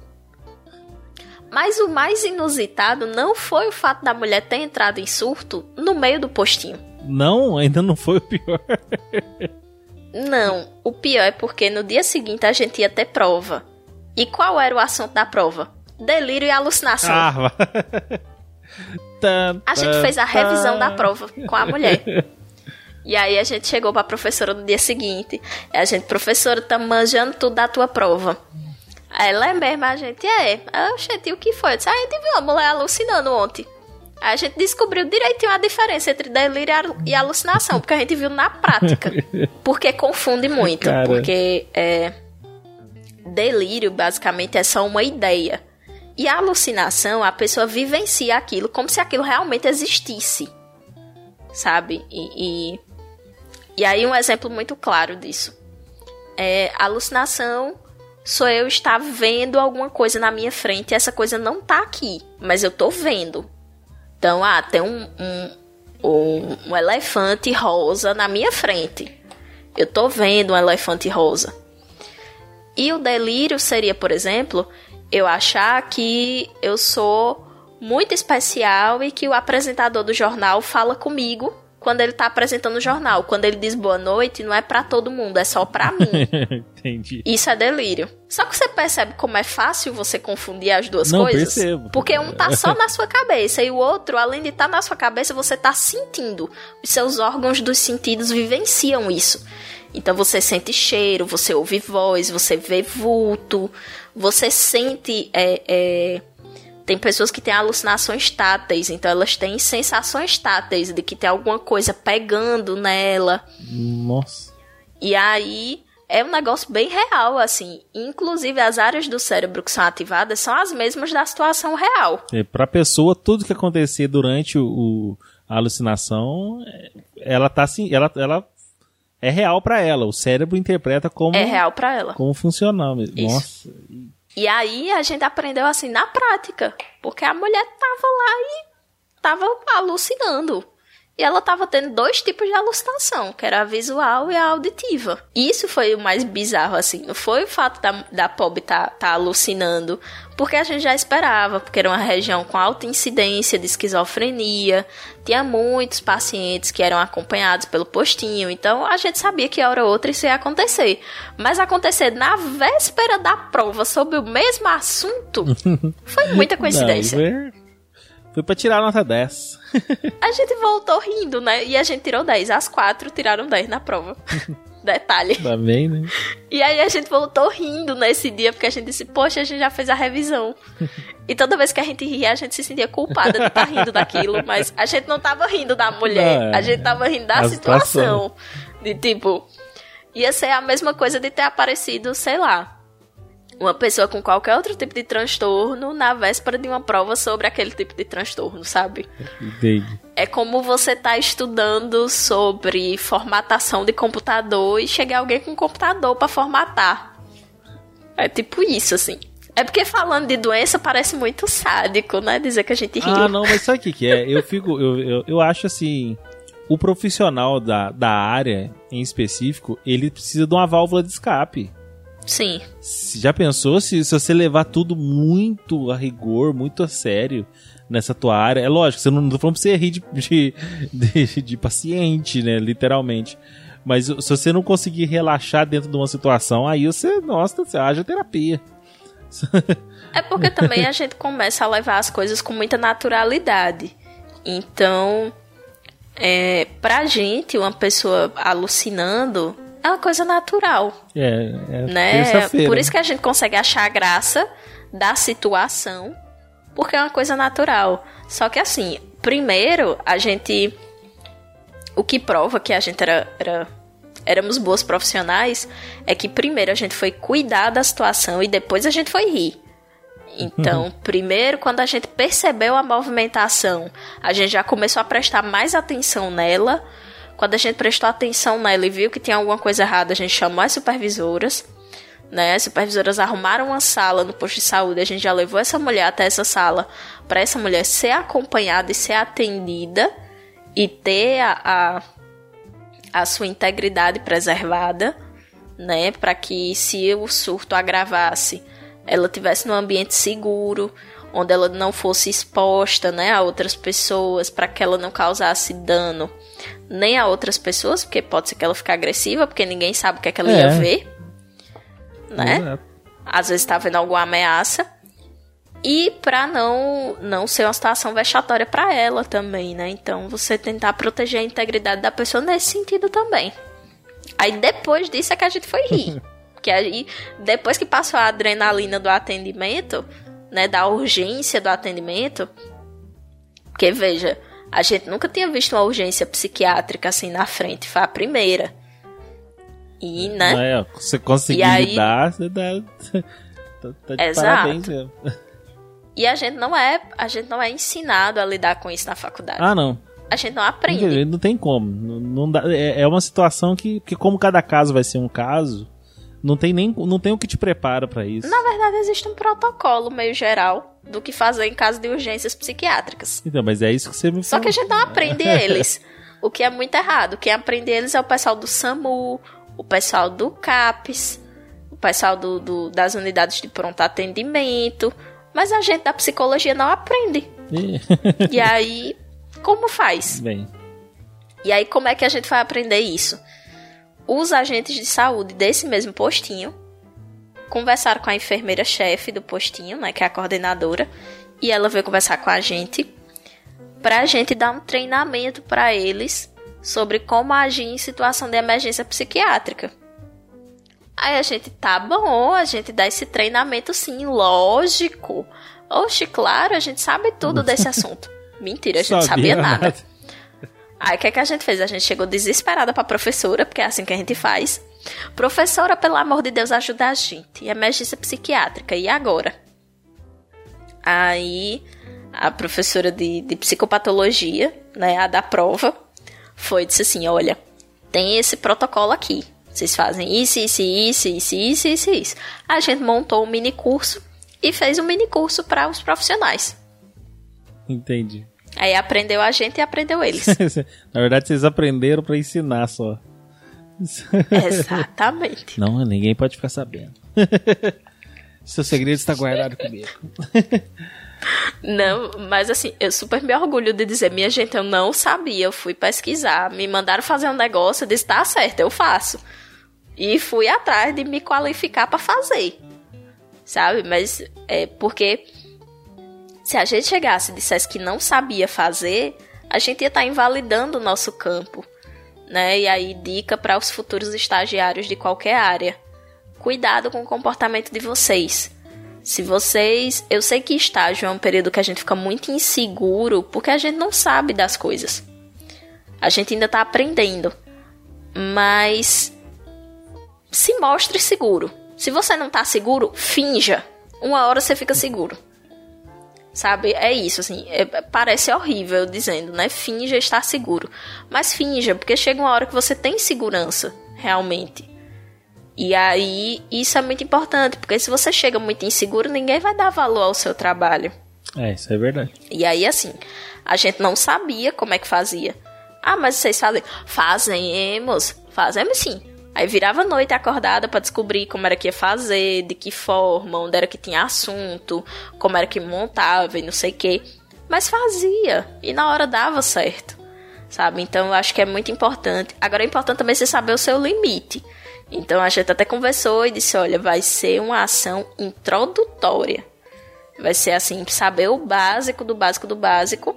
Mas o mais inusitado não foi o fato da mulher ter entrado em surto no meio do postinho. Não, ainda não foi o pior. <laughs> Não, o pior é porque no dia seguinte a gente ia ter prova. E qual era o assunto da prova? Delírio e alucinação. Ah. <laughs> Tan, A gente tan, fez a revisão tan. da prova com a mulher. E aí a gente chegou pra professora no dia seguinte. E a gente, professora, tá manjando tudo da tua prova. Aí ela é mesmo, a gente é. Ah, gente, e o que foi? Eu disse, "Ah, a gente viu a mulher alucinando ontem. Aí a gente descobriu direitinho a diferença entre delírio e e alucinação, porque a gente viu na prática. <laughs> Porque confunde muito. Cara. Porque é, delírio, basicamente, é só uma ideia. E a alucinação, a pessoa vivencia aquilo como se aquilo realmente existisse. Sabe? E, e, e aí, um exemplo muito claro disso. É, alucinação sou eu estar vendo alguma coisa na minha frente e essa coisa não tá aqui, mas eu tô vendo. Então, ah, tem um, um, um, um elefante rosa na minha frente. Eu tô vendo um elefante rosa. E o delírio seria, por exemplo, eu achar que eu sou muito especial e que o apresentador do jornal fala comigo quando ele tá apresentando o jornal. Quando ele diz boa noite, não é pra todo mundo, é só pra mim. <laughs> Entendi. Isso é delírio. Só que você percebe como é fácil você confundir as duas Não, coisas? percebo. Porque um tá só na sua cabeça e o outro, além de estar tá na sua cabeça, você tá sentindo. Os seus órgãos dos sentidos vivenciam isso. Então você sente cheiro, você ouve voz, você vê vulto, você sente. é, é, Tem pessoas que têm alucinações táteis, então elas têm sensações táteis de que tem alguma coisa pegando nela. Nossa. E aí é um negócio bem real, assim. Inclusive, as áreas do cérebro que são ativadas são as mesmas da situação real. É, pra pessoa, tudo que acontecer durante o, o- a alucinação, é, ela tá assim, ela, ela é real pra ela. O cérebro interpreta como, É real pra ela. como funcionar mesmo. Isso. Nossa. E aí a gente aprendeu assim na prática. Porque a mulher tava lá e tava alucinando. E ela tava tendo dois tipos de alucinação, que era a visual e a auditiva. Isso foi o mais bizarro, assim. Não foi o fato da, da Pob tá, tá alucinando, porque a gente já esperava, porque era uma região com alta incidência de esquizofrenia, tinha muitos pacientes que eram acompanhados pelo postinho, então a gente sabia que hora ou outra isso ia acontecer. Mas acontecer na véspera da prova sobre o mesmo assunto <laughs> foi muita coincidência. Não, foi pra tirar a nota 10. <laughs> a gente voltou rindo, né? E a gente tirou 10. As quatro tiraram 10 na prova. <laughs> Detalhe. Também, né? E aí a gente voltou rindo nesse dia, porque a gente disse, poxa, a gente já fez a revisão. e toda vez que a gente ria, a gente se sentia culpada de estar tá rindo daquilo, mas a gente não tava rindo da mulher, não, é. a gente tava rindo da situação. situação. De tipo, ia ser a mesma coisa de ter aparecido, sei lá, uma pessoa com qualquer outro tipo de transtorno na véspera de uma prova sobre aquele tipo de transtorno, sabe? Entendi. É como você tá estudando sobre formatação de computador e chegar alguém com um computador para formatar. É tipo isso, assim. É porque falando de doença parece muito sádico, né? Dizer que a gente riu. Ah, não, mas sabe o que, que é? Eu fico. Eu, eu, eu acho assim. O profissional da, da área em específico, ele precisa de uma válvula de escape. Sim. Já pensou se, se você levar tudo muito a rigor, muito a sério nessa tua área? É lógico, você não, não tô falando pra você rir de, de, de, de paciente, né? Literalmente. Mas se você não conseguir relaxar dentro de uma situação, aí você, nossa, você haja terapia. <laughs> É porque também a gente começa a levar as coisas com muita naturalidade. Então, é, pra gente, uma pessoa alucinando, é uma coisa natural. É, é né? Por isso que a gente consegue achar a graça da situação, porque é uma coisa natural. Só que assim, primeiro a gente. O que prova que a gente era, era éramos boas profissionais é que primeiro a gente foi cuidar da situação e depois a gente foi rir. Então, uhum. primeiro, quando a gente percebeu a movimentação, a gente já começou a prestar mais atenção nela quando a gente prestou atenção nela e viu que tinha alguma coisa errada, a gente chamou as supervisoras. Né? As supervisoras arrumaram uma sala no posto de saúde. A gente já levou essa mulher até essa sala para essa mulher ser acompanhada e ser atendida e ter a, a, a sua integridade preservada, né? Para que se o surto agravasse, ela tivesse num ambiente seguro, onde ela não fosse exposta, né, a outras pessoas, para que ela não causasse dano nem a outras pessoas, porque pode ser que ela fique agressiva, porque ninguém sabe o que, é que ela é. ia ver. Né? Às vezes tá vendo alguma ameaça. E pra não, não ser uma situação vexatória para ela também, né? Então você tentar proteger a integridade da pessoa nesse sentido também. Aí depois disso é que a gente foi rir. <laughs> Porque aí, depois que passou a adrenalina do atendimento, né? Da urgência do atendimento. Porque veja, a gente nunca tinha visto uma urgência psiquiátrica assim na frente, foi a primeira. E, né? É, você conseguiu aí... lidar, você dá. tá, tá de Exato. parabéns mesmo. E a gente não é, a gente não é ensinado a lidar com isso na faculdade. Ah, não. A gente não aprende. Não tem como. Não, não dá, é, é uma situação que, que, como cada caso vai ser um caso, não tem nem não tem o que te prepara para isso. Na verdade, existe um protocolo meio geral do que fazer em caso de urgências psiquiátricas. Então, mas é isso que você me Só que a gente não aprende <laughs> eles. o que é muito errado. Quem aprende eles é o pessoal do SAMU, o pessoal do CAPES, o pessoal do, do das unidades de pronto atendimento. Mas a gente da psicologia não aprende. e aí, como faz? <laughs> Bem. E aí, como é que a gente vai aprender isso? Os agentes de saúde desse mesmo postinho conversaram com a enfermeira-chefe do postinho, né, que é a coordenadora, e ela veio conversar com a gente para a gente dar um treinamento para eles sobre como agir em situação de emergência psiquiátrica. Aí a gente, tá bom, a gente dá esse treinamento sim, lógico. Oxe, claro, a gente sabe tudo desse <laughs> assunto. Mentira, a gente sabia, sabia nada. nada. Aí o que, é que a gente fez? A gente chegou desesperada pra professora, porque é assim que a gente faz. Professora, pelo amor de Deus, ajuda a gente. Emergência psiquiátrica, e agora? Aí a professora de, de psicopatologia, né, a da prova, foi e disse assim: olha, tem esse protocolo aqui. Vocês fazem isso, isso, isso, isso, isso, isso, isso. A gente montou um mini curso e fez um mini curso para os profissionais. Entendi. Aí aprendeu a gente e aprendeu eles. <laughs> Na verdade, vocês aprenderam para ensinar só. <laughs> Exatamente. Não, ninguém pode ficar sabendo. <laughs> Seu segredo está guardado comigo. Não, mas assim, eu super me orgulho de dizer, minha gente, eu não sabia, eu fui pesquisar, me mandaram fazer um negócio, eu disse, tá certo, eu faço. E fui atrás de me qualificar para fazer. Sabe? Mas é porque se a gente chegasse e dissesse que não sabia fazer, a gente ia estar tá invalidando o nosso campo. Né? E aí, dica para os futuros estagiários de qualquer área. Cuidado com o comportamento de vocês. Se vocês. Eu sei que estágio é um período que a gente fica muito inseguro porque a gente não sabe das coisas. A gente ainda está aprendendo. Mas. Se mostre seguro. Se você não está seguro, finja. Uma hora você fica seguro. Sabe? É isso, assim. É, parece horrível dizendo, né? Finja estar seguro. Mas finja, porque chega uma hora que você tem segurança, realmente. E aí, isso é muito importante, porque se você chega muito inseguro, ninguém vai dar valor ao seu trabalho. É, isso é verdade. E aí, assim, a gente não sabia como é que fazia. Ah, mas vocês fazem? Fazemos. Fazemos sim. Aí virava noite acordada para descobrir como era que ia fazer, de que forma, onde era que tinha assunto, como era que montava e não sei o quê. Mas fazia. E na hora dava certo. Sabe? Então eu acho que é muito importante. Agora é importante também você saber o seu limite. Então a gente até conversou e disse: olha, vai ser uma ação introdutória. Vai ser assim, saber o básico do básico do básico.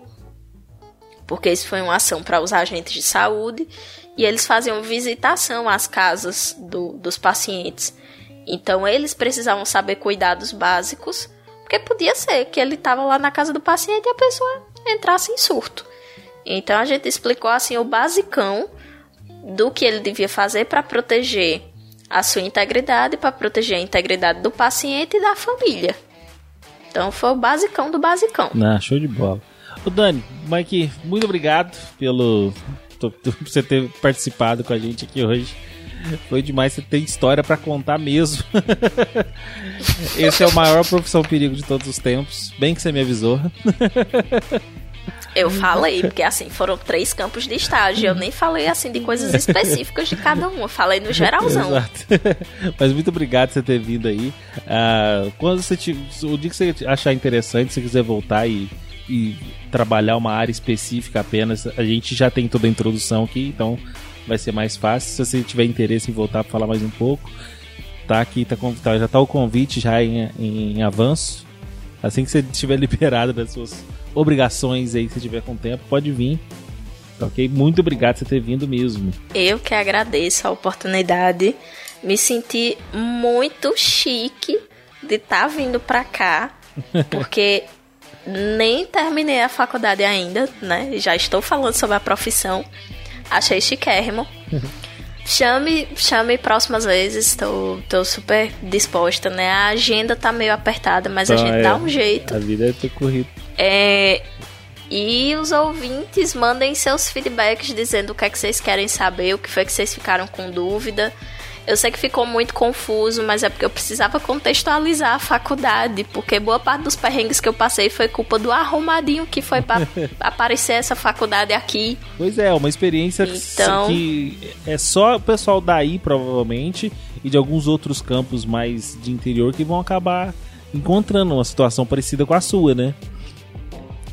Porque isso foi uma ação para os agentes de saúde e eles faziam visitação às casas do, dos pacientes. Então eles precisavam saber cuidados básicos, porque podia ser que ele estava lá na casa do paciente e a pessoa entrasse em surto. Então a gente explicou assim o basicão do que ele devia fazer para proteger a sua integridade, para proteger a integridade do paciente e da família. Então foi o basicão do basicão. Ah, show de bola. O Dani, Mike, muito obrigado pelo por <laughs> você ter participado com a gente aqui hoje. Foi demais, você tem história para contar mesmo. <laughs> Esse é o maior profissão perigo de todos os tempos. Bem que você me avisou. Eu falei, porque assim, foram três campos de estágio. Eu nem falei assim de coisas específicas de cada um. Eu falei no geralzão. Exato. <laughs> Mas muito obrigado por você ter vindo aí. Uh, quando você te, o dia que você achar interessante, se quiser voltar e, e trabalhar uma área específica apenas, a gente já tem toda a introdução aqui, então vai ser mais fácil. Se você tiver interesse em voltar para falar mais um pouco, tá aqui, tá, tá, já tá o convite já em, em avanço. Assim que você estiver <laughs> liberado das suas obrigações aí, se tiver com tempo, pode vir. Tá ok? Muito obrigado por você ter vindo mesmo. Eu que agradeço a oportunidade. Me senti muito chique de estar tá vindo pra cá, <laughs> porque nem terminei a faculdade ainda, né? Já estou falando sobre a profissão. Achei chiquérrimo. Chame, chame próximas vezes, estou tô, tô super disposta, né? A agenda tá meio apertada, mas a gente é, dá um jeito. A vida é ter corrido. É, e os ouvintes mandem seus feedbacks dizendo o que é que vocês querem saber, o que foi que vocês ficaram com dúvida. Eu sei que ficou muito confuso, mas é porque eu precisava contextualizar a faculdade, porque boa parte dos perrengues que eu passei foi culpa do arrumadinho que foi para <laughs> aparecer essa faculdade aqui. Pois é, uma experiência então... que é só o pessoal daí, provavelmente, e de alguns outros campos mais de interior que vão acabar encontrando uma situação parecida com a sua, né?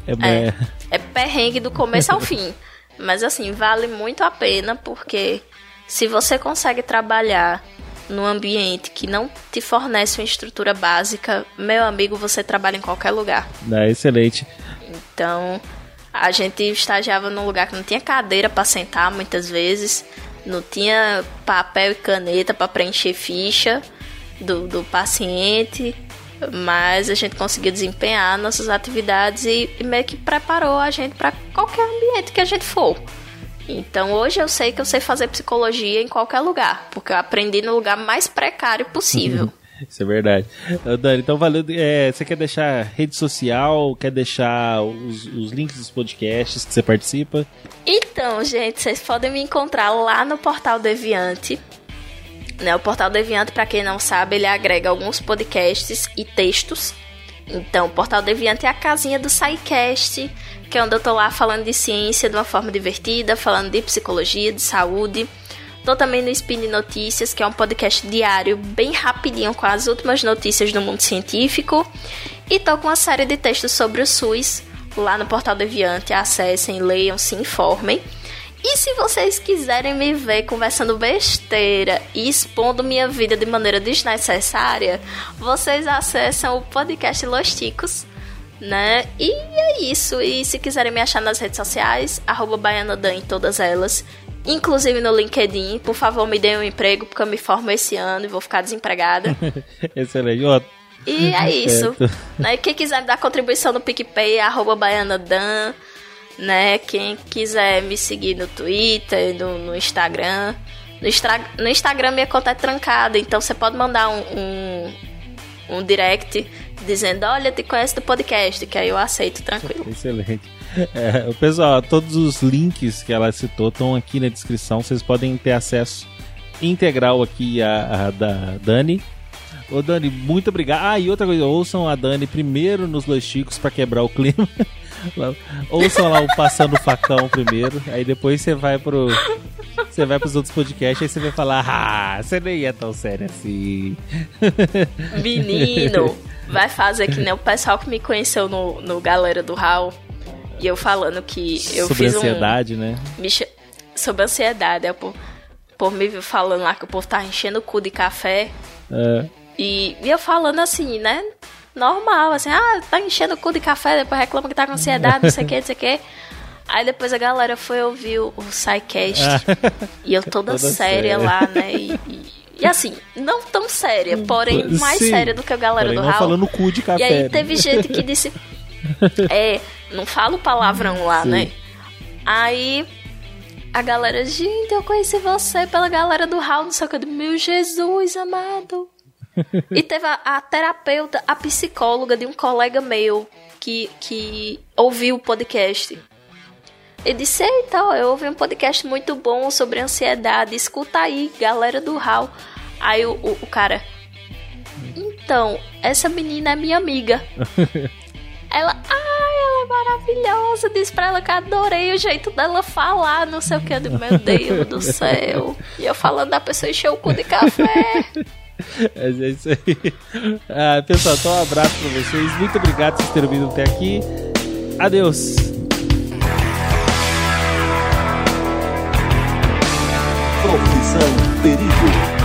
É, é, é perrengue do começo ao <laughs> fim. Mas assim, vale muito a pena porque se você consegue trabalhar num ambiente que não te fornece uma estrutura básica, meu amigo, você trabalha em qualquer lugar. É excelente. Então, a gente estagiava num lugar que não tinha cadeira para sentar muitas vezes, não tinha papel e caneta para preencher ficha do, do paciente, mas a gente conseguiu desempenhar nossas atividades e, e meio que preparou a gente para qualquer ambiente que a gente for. Então hoje eu sei que eu sei fazer psicologia em qualquer lugar, porque eu aprendi no lugar mais precário possível. <laughs> Isso é verdade. Dani, então valeu. É, você quer deixar rede social? Quer deixar os, os, links dos podcasts que você participa? Então, gente, vocês podem me encontrar lá no Portal Deviante. Né, o Portal Deviante, para quem não sabe, ele agrega alguns podcasts e textos Então, o Portal Deviante é a casinha do SciCast, que é onde eu tô lá falando de ciência de uma forma divertida, falando de psicologia, de saúde. Tô também no Spin Notícias, que é um podcast diário, bem rapidinho, com as últimas notícias do mundo científico. E tô com uma série de textos sobre o SUS lá no Portal Deviante. Acessem, leiam, se informem. E se vocês quiserem me ver conversando besteira e expondo minha vida de maneira desnecessária, vocês acessam o podcast Los Ticos, né? E é isso. E se quiserem me achar nas redes sociais, arroba Baianadan em todas elas. Inclusive no LinkedIn, por favor, me deem um emprego, porque eu me formo esse ano e vou ficar desempregada. <laughs> Excelente. Ó, E é isso. Né? Quem quiser me dar contribuição no PicPay, arroba Baianadan né? Quem quiser me seguir no Twitter, no, no Instagram. No, Instra no, Instagram minha conta é trancada, então você pode mandar um, um, um direct dizendo, olha, te conheço do podcast, que aí eu aceito tranquilo. <laughs> Excelente. É, pessoal, todos os links que ela citou estão aqui na descrição. Vocês podem ter acesso integral aqui a, a da Dani. Ô Dani, muito obrigado. Ah, e outra coisa, ouçam a Dani primeiro nos Los Chicos para quebrar o clima. <laughs> Ouçam lá o Passando o Facão primeiro, aí depois você vai pro. Você vai pros outros podcasts, aí você vai falar, ah, você nem é tão sério assim. <laughs> Menino, vai fazer que nem o pessoal que me conheceu no, no Galera do Hall. E eu falando que eu Sobre fiz ansiedade, um, né? Sobre ansiedade, é por, por me falando lá que o povo tá enchendo o cu de café. É. E, e eu falando assim, né? normal, assim, ah, tá enchendo o cu de café, depois reclama que tá com ansiedade, não sei o que, não sei o que. Aí depois a galera foi ouvir o, o SciCast e eu toda, toda séria, séria, lá, né? E, e, e, assim, não tão séria, porém mais Sim, séria do que a galera do não Raul. falando cu de café. E aí né? teve gente que disse. <laughs> É, não falo palavrão lá, Sim. né? Aí a galera, gente, eu conheci você pela galera do Raul, não sei o que. Meu Jesus amado e teve a, a, terapeuta, a psicóloga de um colega meu que, que ouviu o podcast. Ele disse: Eita, eu ouvi um podcast muito bom sobre ansiedade. Escuta aí, galera do HAL. Aí o, o, o cara. Então, essa menina é minha amiga. <laughs> ela, ai, ela é maravilhosa. Disse pra ela que adorei o jeito dela falar, não sei o que. Eu digo, meu Deus do céu. E eu falando da pessoa encheu o cu de café. <laughs> <laughs> É isso aí. Ah, pessoal, então um abraço pra vocês. Muito obrigado por terem vindo até aqui. Adeus. Profissão Perigo.